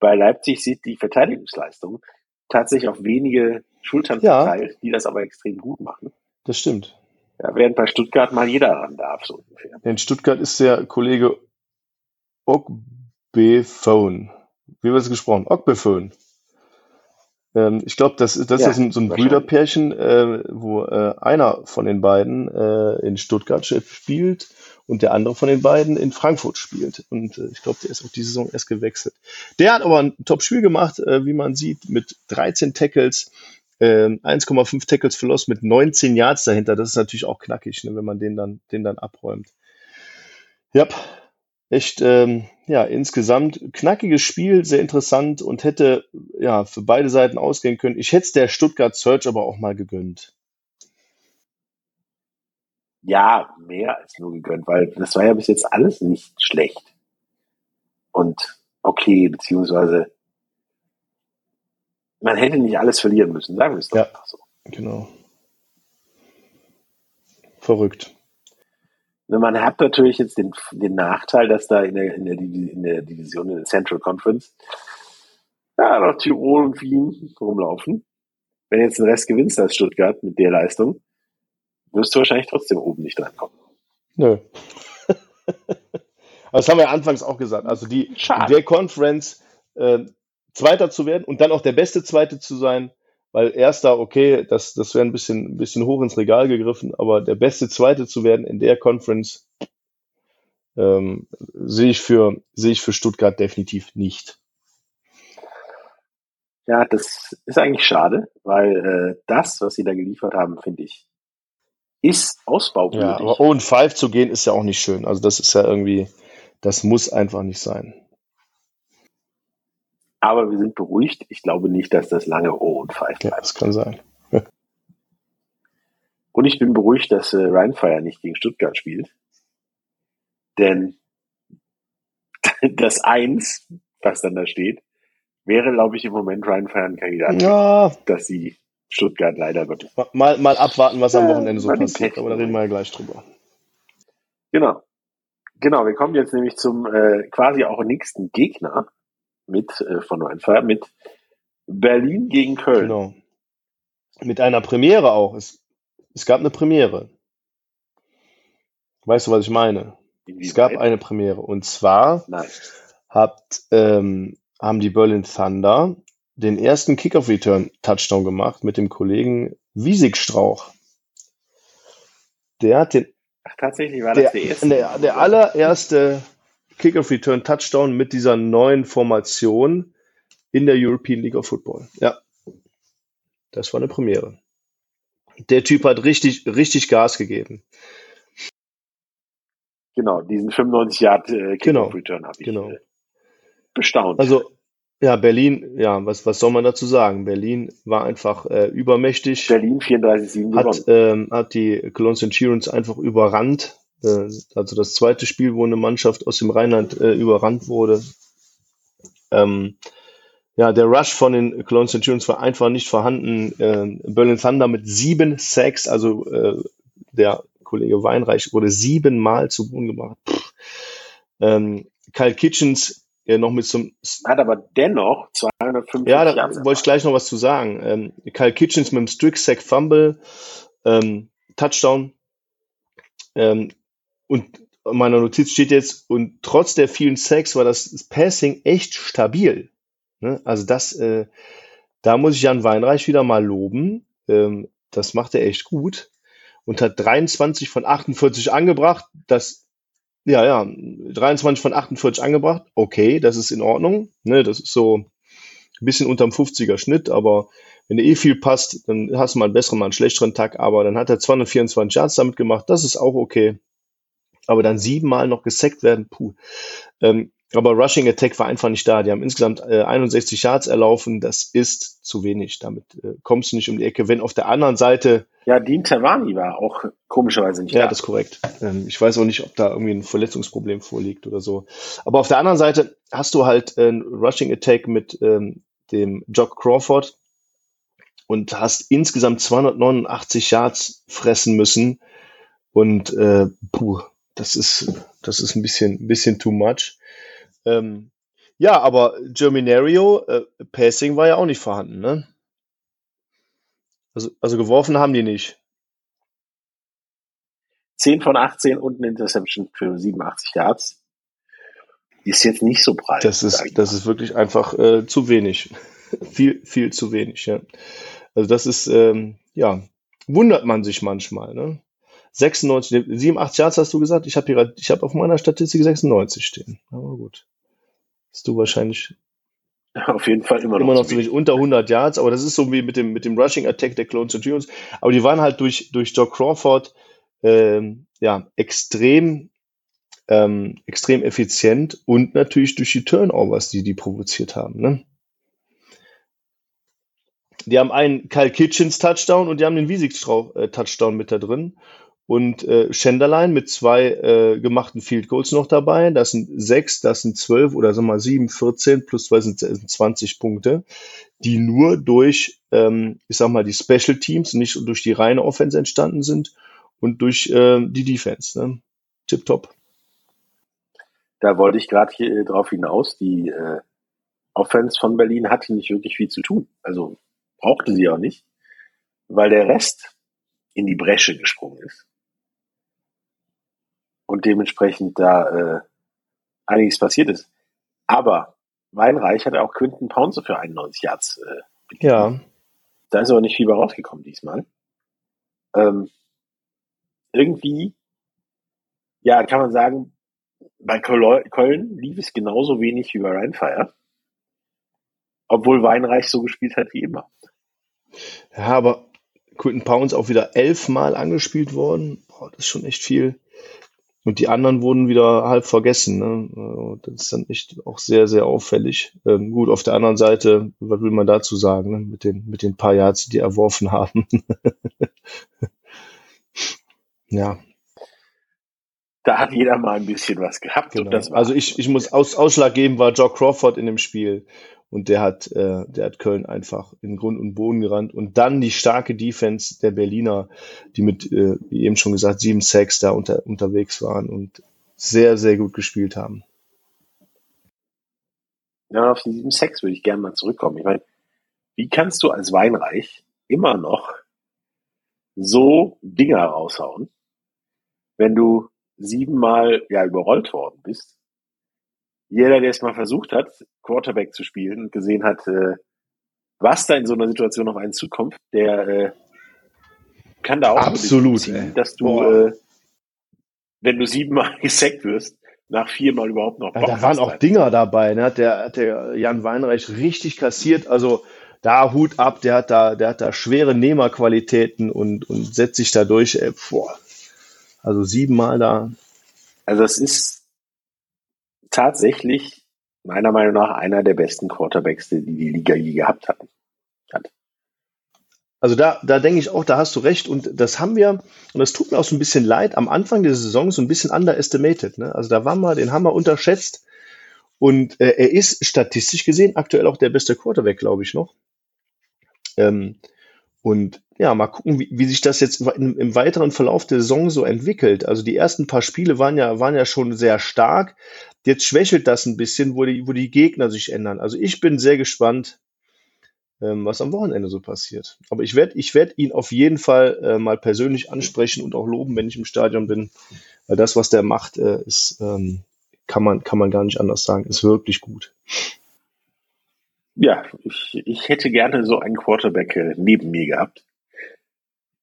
bei Leipzig sieht die Verteidigungsleistung tatsächlich auf wenige Schultern Ja. verteilt, die das aber extrem gut machen. Das stimmt. Ja, während bei Stuttgart mal jeder ran darf, so ungefähr. In Stuttgart ist der Kollege Ogbephone. Wie wird es gesprochen? Ogbephone. Ähm, ich glaube, das, ist- das Ja, ist so ein, so ein. Brüderpärchen, äh, wo äh, einer von den beiden äh, in Stuttgart spielt und der andere von den beiden in Frankfurt spielt. Und äh, ich glaube, der ist auch die Saison erst gewechselt. Der hat aber ein Top-Spiel gemacht, äh, wie man sieht, mit 13 Tackles, äh, 1,5 Tackles für Loss mit 19 Yards dahinter. Das ist natürlich auch knackig, ne, wenn man den dann, den dann abräumt. Ja, echt, ähm, ja, insgesamt knackiges Spiel, sehr interessant und hätte ja für beide Seiten ausgehen können. Ich hätte der Stuttgart Search aber auch mal gegönnt. Ja, mehr als nur gegönnt, weil das war ja bis jetzt alles nicht schlecht. Und okay, beziehungsweise man hätte nicht alles verlieren müssen, sagen wir es doch Ja. so. Genau. Verrückt. Man hat natürlich jetzt den, den Nachteil, dass da in der, in, der, in der Division, in der Central Conference, ja, noch Tirol und Wien rumlaufen. Wenn jetzt den Rest gewinnst als Stuttgart mit der Leistung, wirst du wahrscheinlich trotzdem oben nicht drankommen. Nö. Aber das haben wir ja anfangs auch gesagt. Also die in Schade. der Conference äh, Zweiter zu werden und dann auch der beste Zweite zu sein, weil Erster, okay, das, das wäre ein bisschen, ein bisschen hoch ins Regal gegriffen, aber der beste Zweite zu werden in der Conference ähm, sehe ich für sehe ich für Stuttgart definitiv nicht. Ja, das ist eigentlich schade, weil äh, das, was sie da geliefert haben, finde ich, ist Ja, ausbauwürdig. aber 0 und 5 zu gehen ist ja auch nicht schön. Also das ist ja irgendwie, das muss einfach nicht sein. Aber wir sind beruhigt. Ich glaube nicht, dass das lange O und Five Ja, bleibt. das kann sein. Und ich bin beruhigt, dass äh, Rheinfire nicht gegen Stuttgart spielt. Denn das Eins, was dann da steht, wäre, glaube ich, im Moment Rheinfire ein Kandidat, Ja, dass sie Stuttgart leider wird. mal, mal abwarten, was am Wochenende so die passiert. Aber da reden wir ja gleich drüber. Genau. Genau, wir kommen jetzt nämlich zum äh, quasi auch nächsten Gegner mit äh, von Rheinfire, mit Berlin gegen Köln. Genau. Mit einer Premiere auch. Es, es gab eine Premiere. Weißt du, was ich meine? Es gab Inwieweit? eine Premiere. Und zwar Nein. hat, ähm, haben die Berlin Thunder den ersten Kickoff-Return-Touchdown gemacht mit dem Kollegen Wiesigstrauch. Der hat den Ach, tatsächlich war der, das der erste. der, der allererste Kickoff-Return-Touchdown mit dieser neuen Formation in der European League of Football. Ja, das war eine Premiere. Der Typ hat richtig, richtig Gas gegeben. Genau, diesen 95 Yard äh, Genau, Kickoff Return habe ich genau. äh, bestaunt. Also, Ja, Berlin, ja, was, was soll man dazu sagen? Berlin war einfach äh, übermächtig. Berlin 34-7 hat, ähm, hat die Cologne Centurions einfach überrannt. Äh, also das zweite Spiel, wo eine Mannschaft aus dem Rheinland äh, überrannt wurde. Ähm, ja, der Rush von den Cologne Centurions war einfach nicht vorhanden. Äh, Berlin Thunder mit sieben Sacks, also äh, der Kollege Weinreich wurde siebenmal zu Boden gebracht. Ähm, Kyle Kitchens ja, noch mit zum. Hat aber dennoch 250 Ja, da wollte ich gleich noch was zu sagen. Ähm, Kyle Kitchens mit dem Strick Sack Fumble, ähm, Touchdown. Ähm, und in meiner Notiz steht jetzt, und trotz der vielen Sacks war das Passing echt stabil. Ne? Also das, äh, da muss ich Jan Weinreich wieder mal loben. Ähm, das macht er echt gut und hat 23 von 48 angebracht. Das, ja, ja, 23 von 48 angebracht. Okay, das ist in Ordnung. Ne, das ist so ein bisschen unterm 50er Schnitt, aber wenn der eh viel passt, dann hast du mal einen besseren, mal einen schlechteren Tag, aber dann hat er 224 Yards damit gemacht. Das ist auch okay. Aber dann siebenmal noch gesackt werden, puh. Ähm, aber Rushing Attack war einfach nicht da. Die haben insgesamt äh, 61 Yards erlaufen. Das ist zu wenig. Damit äh, kommst du nicht um die Ecke. Wenn auf der anderen Seite. Ja, Dean Tavani war auch komischerweise nicht ja, da. Ja, das ist korrekt. Ähm, ich weiß auch nicht, ob da irgendwie ein Verletzungsproblem vorliegt oder so. Aber auf der anderen Seite hast du halt äh, ein Rushing Attack mit ähm, dem Jock Crawford und hast insgesamt 289 Yards fressen müssen. Und äh, puh, das ist, das ist ein bisschen, ein bisschen too much. Ähm, ja, aber Germinario, äh, Passing war ja auch nicht vorhanden, ne? Also, also geworfen haben die nicht. 10 von 18 und eine Interception für 87 Yards. Ist jetzt nicht so breit. Das ist, das ist wirklich einfach äh, zu wenig. viel, viel zu wenig, ja. Also das ist, ähm, ja, wundert man sich manchmal, ne? 96, 87 Yards hast du gesagt? Ich habe hier, ich habe auf meiner Statistik 96 stehen. Aber gut. Bist du wahrscheinlich auf jeden Fall immer noch, immer noch so unter 100 Yards, aber das ist so wie mit dem, mit dem Rushing Attack der Clone Centurions. Aber die waren halt durch, durch Doc Crawford ähm, ja, extrem, ähm, extrem effizient und natürlich durch die Turnovers, die die provoziert haben. Ne? Die haben einen Kyle Kitchens Touchdown und die haben den Wiesig äh, Touchdown mit da drin und äh, Schenderlein mit zwei äh, gemachten Field Goals noch dabei. Das sind sechs, das sind zwölf oder sagen wir mal sieben, 14 plus zwei sind, sind 20 Punkte, die nur durch, ähm, ich sag mal, die Special Teams, nicht durch die reine Offense entstanden sind und durch äh, die Defense. Ne? Tipptopp. Da wollte ich gerade äh, drauf hinaus. Die äh, Offense von Berlin hatte nicht wirklich viel zu tun. Also brauchte sie auch nicht, weil der Rest in die Bresche gesprungen ist und dementsprechend da äh, einiges passiert ist. Aber Weinreich hat auch Quinton Pounce für 91 Yards. Äh, ja. Da ist aber nicht viel bei rausgekommen diesmal. Ähm, irgendwie, ja, kann man sagen, bei Köln lief es genauso wenig wie bei Rheinfire. Obwohl Weinreich so gespielt hat wie immer. Ja, aber Quinton Pounce auch wieder elfmal angespielt worden. Boah, das ist schon echt viel. Und die anderen wurden wieder halb vergessen. Ne? Also, das ist dann echt auch sehr, sehr auffällig. Ähm, gut, auf der anderen Seite, was will man dazu sagen, ne? mit, den, mit den paar Yards, die erworfen haben. ja. Da hat jeder mal ein bisschen was gehabt. Genau. also ich, ich muss aus, Ausschlag geben, war Joe Crawford in dem Spiel. Und der hat, äh, der hat Köln einfach in Grund und Boden gerannt. Und dann die starke Defense der Berliner, die mit, äh, wie eben schon gesagt, sieben Sacks da unter, unterwegs waren und sehr, sehr gut gespielt haben. Ja, auf die sieben Sacks würde ich gerne mal zurückkommen. Ich meine, wie kannst du als Weinreich immer noch so Dinger raushauen, wenn du siebenmal ja überrollt worden bist jeder, der es mal versucht hat, Quarterback zu spielen und gesehen hat, äh, was da in so einer Situation auf einen zukommt, der äh, kann da auch absolut, ziehen, dass du, äh, wenn du siebenmal gesackt wirst, nach viermal überhaupt noch. Ja, da waren auch Dinger dabei, ne? Der hat der Jan Weinreich richtig kassiert. Also da Hut ab, der hat da, der hat da schwere Nehmerqualitäten und, und setzt sich da durch. Ey, boah. Also siebenmal da. Also es ist tatsächlich meiner Meinung nach einer der besten Quarterbacks, die die Liga je gehabt hat. Also da, da denke ich auch, da hast du recht. Und das haben wir, und das tut mir auch so ein bisschen leid, am Anfang der Saison so ein bisschen underestimated. Ne? Also da waren wir, den haben wir unterschätzt. Und äh, er ist statistisch gesehen aktuell auch der beste Quarterback, glaube ich noch. Ähm, und ja, mal gucken, wie, wie sich das jetzt im, im weiteren Verlauf der Saison so entwickelt. Also die ersten paar Spiele waren ja, waren ja schon sehr stark. Jetzt schwächelt das ein bisschen, wo die, wo die Gegner sich ändern. Also ich bin sehr gespannt, ähm, was am Wochenende so passiert. Aber ich werde ich werd ihn auf jeden Fall äh, mal persönlich ansprechen und auch loben, wenn ich im Stadion bin. Weil das, was der macht, äh, ist, ähm, kann, man, kann man gar nicht anders sagen, ist wirklich gut. Ja, ich, ich hätte gerne so einen Quarterback äh, neben mir gehabt,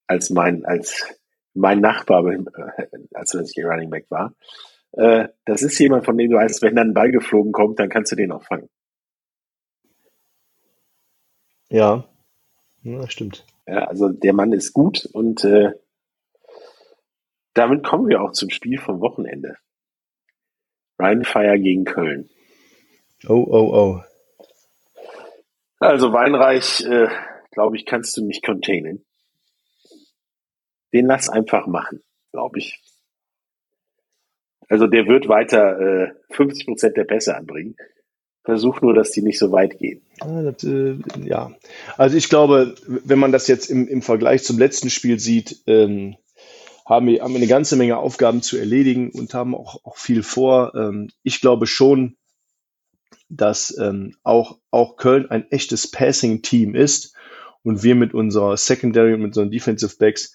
als mein, als mein Nachbar, äh, als ich Running Back war. Äh, das ist jemand, von dem du weißt, wenn dann ein Ball geflogen kommt, dann kannst du den auch fangen. Ja, ja stimmt. Ja, also der Mann ist gut und äh, damit kommen wir auch zum Spiel vom Wochenende. Rheinfire gegen Köln. Oh, oh, oh. Also Weinreich, äh, glaube ich, kannst du nicht containen. Den lass einfach machen, glaube ich. Also der wird weiter äh, 50 Prozent der Pässe anbringen. Versuch nur, dass die nicht so weit gehen. Äh, ja. also ich glaube, wenn man das jetzt im, im Vergleich zum letzten Spiel sieht, ähm, haben, wir, haben wir eine ganze Menge Aufgaben zu erledigen und haben auch, auch viel vor. Ähm, ich glaube schon, dass ähm, auch, auch Köln ein echtes Passing-Team ist und wir mit unserer Secondary und mit unseren Defensive Backs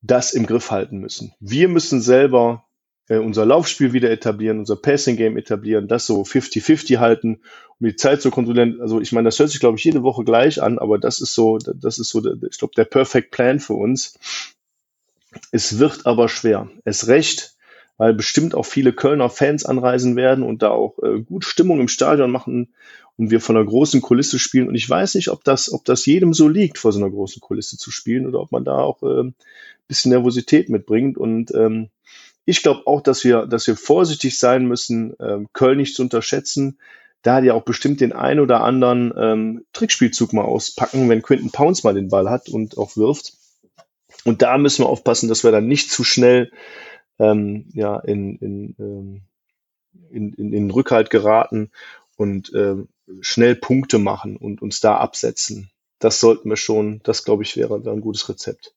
das im Griff halten müssen. Wir müssen selber äh, unser Laufspiel wieder etablieren, unser Passing-Game etablieren, das so 50-50 halten, um die Zeit zu kontrollieren. Also ich meine, das hört sich, glaube ich, jede Woche gleich an, aber das ist so, das ist so, ich glaube, der Perfect Plan für uns. Es wird aber schwer. Es recht, weil bestimmt auch viele Kölner Fans anreisen werden und da auch äh, gut Stimmung im Stadion machen und wir von einer großen Kulisse spielen. Und ich weiß nicht, ob das, ob das jedem so liegt, vor so einer großen Kulisse zu spielen oder ob man da auch äh, bisschen Nervosität mitbringt. Und ähm, ich glaube auch, dass wir, dass wir vorsichtig sein müssen, ähm, Köln nicht zu unterschätzen. Da hat ja auch bestimmt den ein oder anderen ähm, Trickspielzug mal auspacken, wenn Quinton Pounds mal den Ball hat und auch wirft. Und da müssen wir aufpassen, dass wir dann nicht zu schnell ähm, ja, in, in, ähm, in, in, in Rückhalt geraten und ähm, schnell Punkte machen und uns da absetzen. Das sollten wir schon, das glaube ich wäre ein gutes Rezept.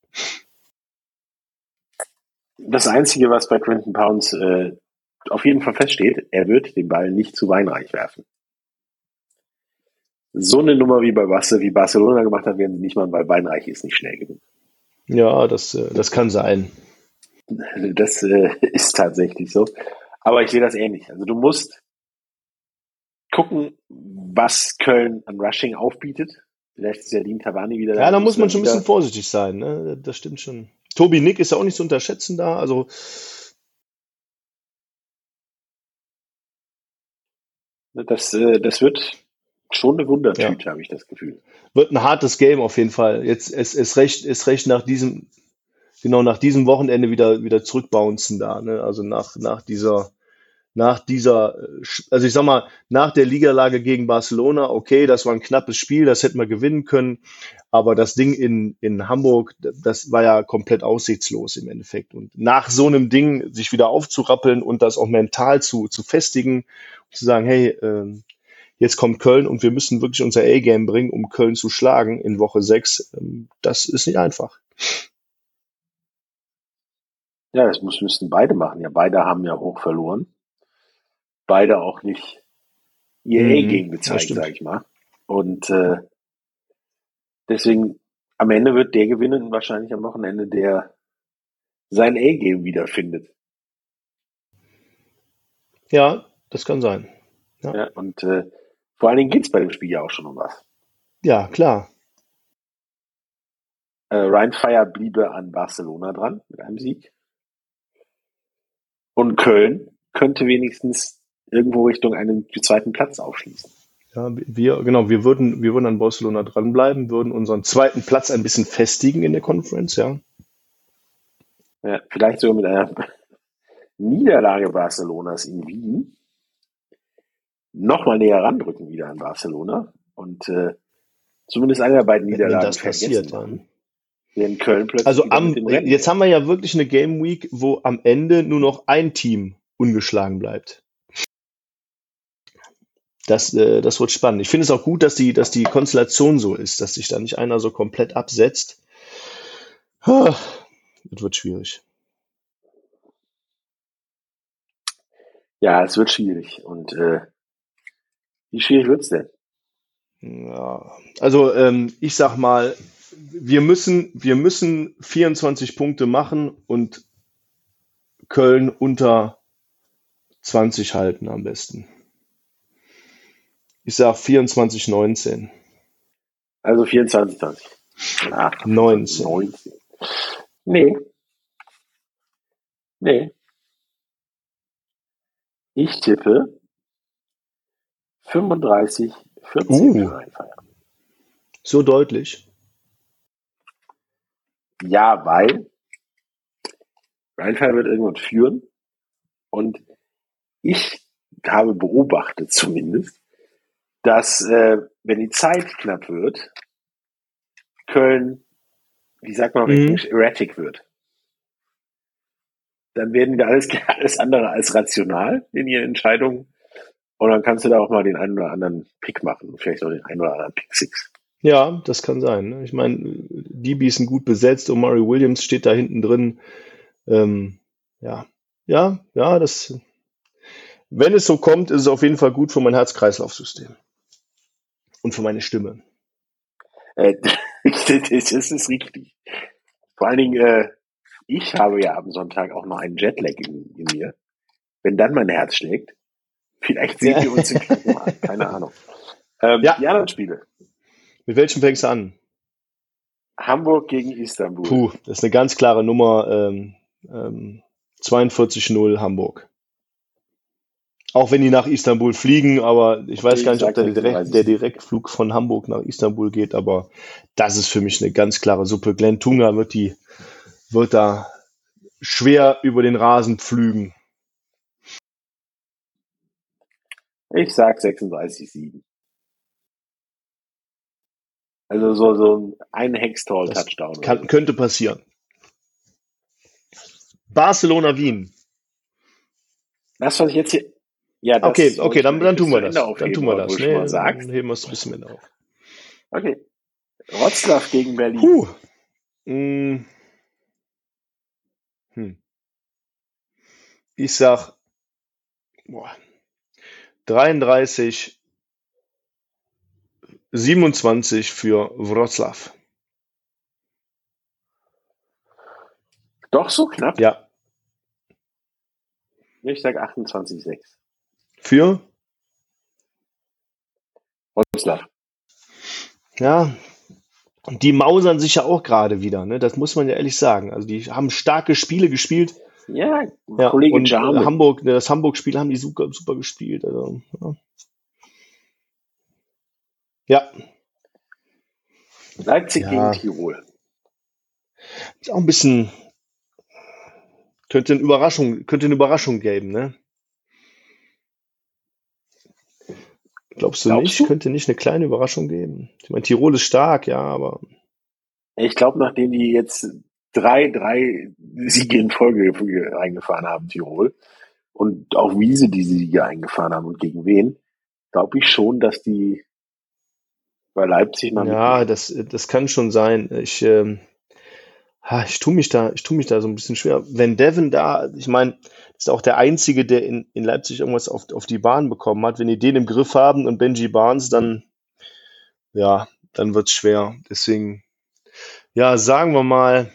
Das Einzige, was bei Quentin Pounds äh, auf jeden Fall feststeht, er wird den Ball nicht zu weinreich werfen. So eine Nummer wie bei Barcelona, wie Barcelona gemacht hat, werden sie nicht mal, weil weinreich ist nicht schnell genug. Ja, das, äh, das kann sein. Das äh, ist tatsächlich so. Aber ich sehe das ähnlich. Also du musst gucken, was Köln an Rushing aufbietet. Vielleicht ist ja Dean Tavani wieder da. Ja, da muss man schon ein bisschen vorsichtig sein. Ne? Das stimmt schon. Tobi Nick ist ja auch nicht zu unterschätzen da. Also das, äh, das wird schon eine Wundertüte, ja. habe ich das Gefühl. Wird ein hartes Game auf jeden Fall. Jetzt ist, ist recht, ist recht nach diesem, genau nach diesem Wochenende wieder, wieder zurückbouncen da. Ne? Also nach, nach dieser nach dieser, also ich sag mal, nach der Ligalage gegen Barcelona, okay, das war ein knappes Spiel, das hätten wir gewinnen können, aber das Ding in, in Hamburg, das war ja komplett aussichtslos im Endeffekt. Und nach so einem Ding sich wieder aufzurappeln und das auch mental zu, zu festigen, zu sagen, hey, äh, jetzt kommt Köln und wir müssen wirklich unser A-Game bringen, um Köln zu schlagen in Woche 6, äh, das ist nicht einfach. Ja, das müssten beide machen. Ja, beide haben ja hoch verloren beide auch nicht ihr mhm, A-Game gezeigt, sag ich mal. Und äh, deswegen am Ende wird der gewinnen wahrscheinlich am Wochenende, der sein A-Game wiederfindet. Ja, das kann sein. Ja, ja und äh, vor allen Dingen geht es bei dem Spiel ja auch schon um was. Ja, klar. Äh, Ryan Fire bliebe an Barcelona dran mit einem Sieg. Und Köln könnte wenigstens irgendwo Richtung einen zweiten Platz aufschließen. Ja, wir, genau, wir würden, wir würden an Barcelona dranbleiben, würden unseren zweiten Platz ein bisschen festigen in der Conference, ja. Ja, vielleicht sogar mit einer Niederlage Barcelonas in Wien noch mal näher randrücken wieder an Barcelona und äh, zumindest eine der beiden Wenn Niederlagen das passiert, ja. Während Köln plötzlich Also am, jetzt haben wir ja wirklich eine Game Week, wo am Ende nur noch ein Team ungeschlagen bleibt. Das, äh, das wird spannend. Ich finde es auch gut, dass die, dass die Konstellation so ist, dass sich da nicht einer so komplett absetzt. Das wird schwierig. Ja, es wird schwierig. Und äh, wie schwierig wird's denn? Ja, also ähm, ich sag mal, wir müssen, wir müssen 24 Punkte machen und Köln unter 20 halten am besten. Ich sag 24, 19. Also 24, 20. Ah, 19. 19. Nee. Nee. Ich tippe 35, 14 Uh. So deutlich. Ja, weil Rheinfeier wird irgendwann führen und ich habe beobachtet zumindest, dass äh, wenn die Zeit knapp wird, Köln, wie sagt man auf Mhm. Englisch, erratic wird. Dann werden wir alles, alles andere als rational in ihren Entscheidungen. Und dann kannst du da auch mal den einen oder anderen Pick machen. Vielleicht auch den einen oder anderen Pick Six. Ja, das kann sein. ne? Ich meine, DB sind gut besetzt und Murray Williams steht da hinten drin. Ähm, ja, ja, ja, das, wenn es so kommt, ist es auf jeden Fall gut für mein Herz-Kreislauf-System. Und für meine Stimme. Äh, das ist richtig. Vor allen Dingen, äh, ich habe ja am Sonntag auch noch einen Jetlag in, in mir. Wenn dann mein Herz schlägt, vielleicht sehen Ja. wir uns im Kino an. Keine Ahnung. Ähm, Ja. Die anderen Spiele. Mit welchem fängst du an? Hamburg gegen Istanbul. Puh, das ist eine ganz klare Nummer. Ähm, ähm, 42-0 Hamburg. Auch wenn die nach Istanbul fliegen, aber ich weiß Ich gar nicht, ob der, direkt, 36. der Direktflug von Hamburg nach Istanbul geht, aber das ist für mich eine ganz klare Suppe. Glenn Tunga wird die, wird da schwer über den Rasen pflügen. Ich sag 36-7. Also so, so ein Hextall-Touchdown. kann, könnte passieren. Barcelona Wien. Das, was ich jetzt hier. Ja, das Okay, okay, dann, dann tun wir das. Dann tun wir das. sagst. dann heben wir es ein bisschen mit auf. Okay. Wroclaw gegen Berlin. Puh. Mm. Hm. Ich sag boah, 33, 27 für Wroclaw. Doch so knapp. Ja. Ich sag 28-6. Für? Wroclaw. Ja. Und die mausern sich ja auch gerade wieder, ne? Das muss man ja ehrlich sagen. Also die haben starke Spiele gespielt. Ja, Ja, Kollege und äh. Hamburg, ne, das Hamburg-Spiel haben die super, super gespielt. Also, ja. Ja, Leipzig Ja. gegen Tirol. ist auch ein bisschen, könnte eine Überraschung, könnte eine Überraschung geben, ne? Glaubst du Glaubst nicht? du? Könnte nicht eine kleine Überraschung geben? Ich meine, Tirol ist stark, ja, aber Ich glaube, nachdem die jetzt drei, drei Siege in Folge eingefahren haben, Tirol, und auch wie sie diese Siege eingefahren haben und gegen wen, glaube ich schon, dass die bei Leipzig mal ja, das, das kann schon sein. Ich, ähm, ich tue mich da, ich tue mich da so ein bisschen schwer. Wenn Devin da, ich meine, ist auch der Einzige, der in, in Leipzig irgendwas auf, auf die Bahn bekommen hat. Wenn die den im Griff haben und Benji Barnes, dann, ja, dann wird's schwer. Deswegen, ja, sagen wir mal,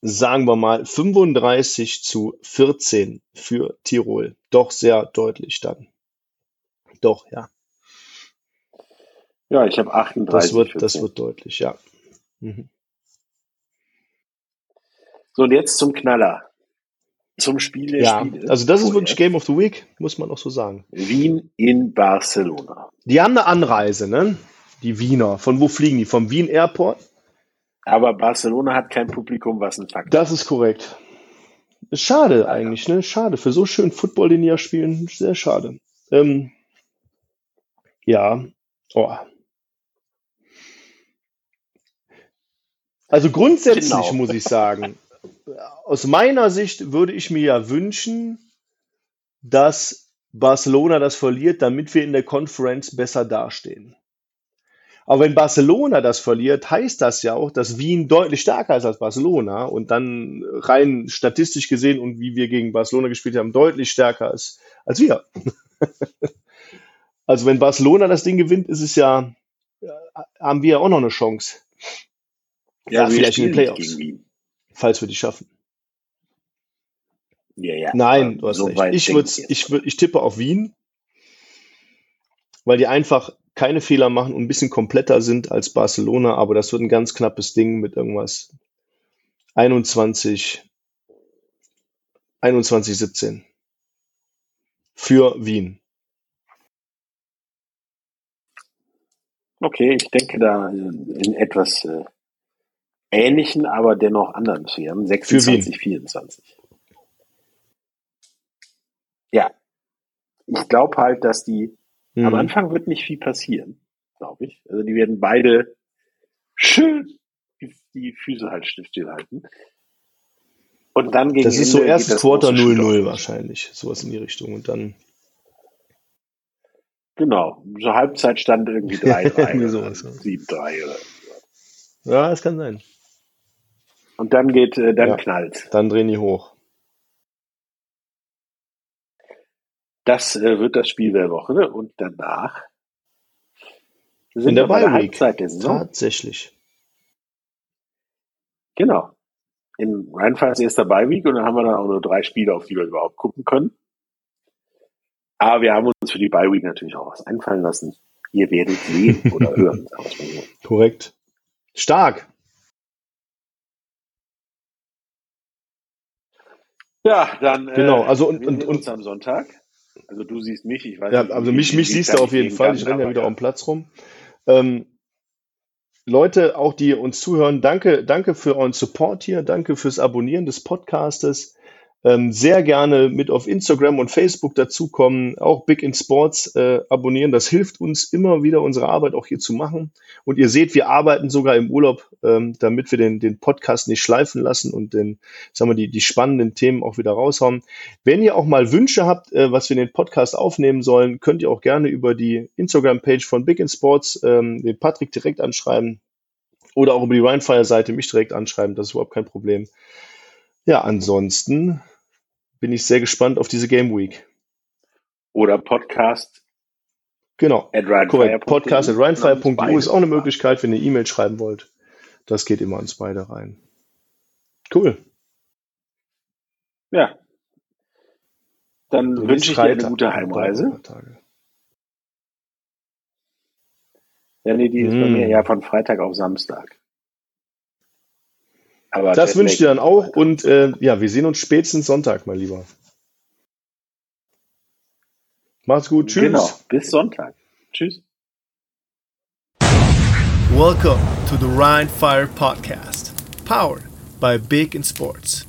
sagen wir mal 35 zu 14 für Tirol. Doch sehr deutlich dann. Doch, ja. Ja, ich habe 38. Das wird, 14. das wird deutlich, ja. Mhm. So, und jetzt zum Knaller. Zum Spiel der Ja, Spiele. also das ist wirklich. Game of the Week, muss man auch so sagen. Wien in Barcelona. Die haben eine Anreise, ne? Die Wiener. Von wo fliegen die? Vom Wien Airport? Aber Barcelona hat kein Publikum, was ein Fakt Das ist korrekt. Schade Leider. eigentlich, ne? Schade. Für so schönen Football, den die ja spielen, sehr schade. Ähm, Ja. Oh. Also grundsätzlich Genau. muss ich sagen, aus meiner Sicht würde ich mir ja wünschen, dass Barcelona das verliert, damit wir in der Conference besser dastehen. Aber wenn Barcelona das verliert, heißt das ja auch, dass Wien deutlich stärker ist als Barcelona und dann rein statistisch gesehen und wie wir gegen Barcelona gespielt haben, deutlich stärker ist als wir. also wenn Barcelona das Ding gewinnt, ist es ja, haben wir ja auch noch eine Chance. Ja, wir vielleicht in den Playoffs. gegen Wien. falls wir die schaffen. Ja, ja. Nein, du hast so recht. Ich, würd's, ich, würd, ich tippe auf Wien, weil die einfach keine Fehler machen und ein bisschen kompletter sind als Barcelona, aber das wird ein ganz knappes Ding mit irgendwas 21, 21, 17 für Wien. Okay, ich denke da in etwas äh, ähnlichen, aber dennoch anderen Sphären. 26, 24. Ja. Ich glaube halt, dass die, am Mhm. Anfang wird nicht viel passieren, glaube ich. Also die werden beide schön die, Füße halt stillhalten. Und dann gegen Das ist so erstes Quarter große Shootout 0-0 los. wahrscheinlich, sowas in die Richtung. Und dann Genau. So Halbzeitstand irgendwie 3-3 Irgendwie oder sowas, ja. 7-3 oder ja, das kann sein. Und dann geht, äh, dann Ja. knallt. Dann drehen die hoch. Das äh, wird das Spiel der Woche ne? und danach sind In der wir bei der. Halbzeit der Saison. Tatsächlich. Genau. In Rheinfalls erster Bye Week und dann haben wir dann auch nur drei Spiele, auf die wir überhaupt gucken können. Aber wir haben uns für die Bye Week natürlich auch was einfallen lassen. Ihr werdet sehen oder hören. Korrekt. Stark. Ja, dann. Genau, äh, also und- und- und- uns am Sonntag. Also du siehst mich, ich weiß Ja, nicht. also mich, mich siehst du auf jeden Fall. Ich renne ja wieder auf dem Platz rum. Ähm, Leute, auch die uns zuhören, danke, danke für euren Support hier, danke fürs Abonnieren des Podcastes. Ähm, sehr gerne mit auf Instagram und Facebook dazukommen, auch Big in Sports äh, abonnieren. Das hilft uns immer wieder, unsere Arbeit auch hier zu machen. Und ihr seht, wir arbeiten sogar im Urlaub, ähm, damit wir den, den Podcast nicht schleifen lassen und den, sagen wir, die, die spannenden Themen auch wieder raushauen. Wenn ihr auch mal Wünsche habt, äh, was wir in den Podcast aufnehmen sollen, könnt ihr auch gerne über die Instagram-Page von Big in Sports ähm, den Patrick direkt anschreiben oder auch über die Rhinefire-Seite mich direkt anschreiben. Das ist überhaupt kein Problem. Ja, ansonsten bin ich sehr gespannt auf diese Game Week. Oder Podcast Genau. at. Korrekt. Podcast at uns beide ist auch eine. Möglichkeit, wenn ihr E-Mail schreiben wollt. Das geht immer ans beide rein. Cool. Ja. Dann Dann wünsche ich dir eine gute Heimreise. Tage. Ja, nee, die ist bei Mm. mir ja von Freitag auf Samstag. Aber Das Jetlag wünsche ich dir dann auch und äh, ja, wir sehen uns spätestens Sonntag, mein Lieber. Macht's gut. Tschüss. Genau, bis Sonntag. Tschüss. Welcome to the Rhine Fire Podcast, powered by Big in Sports.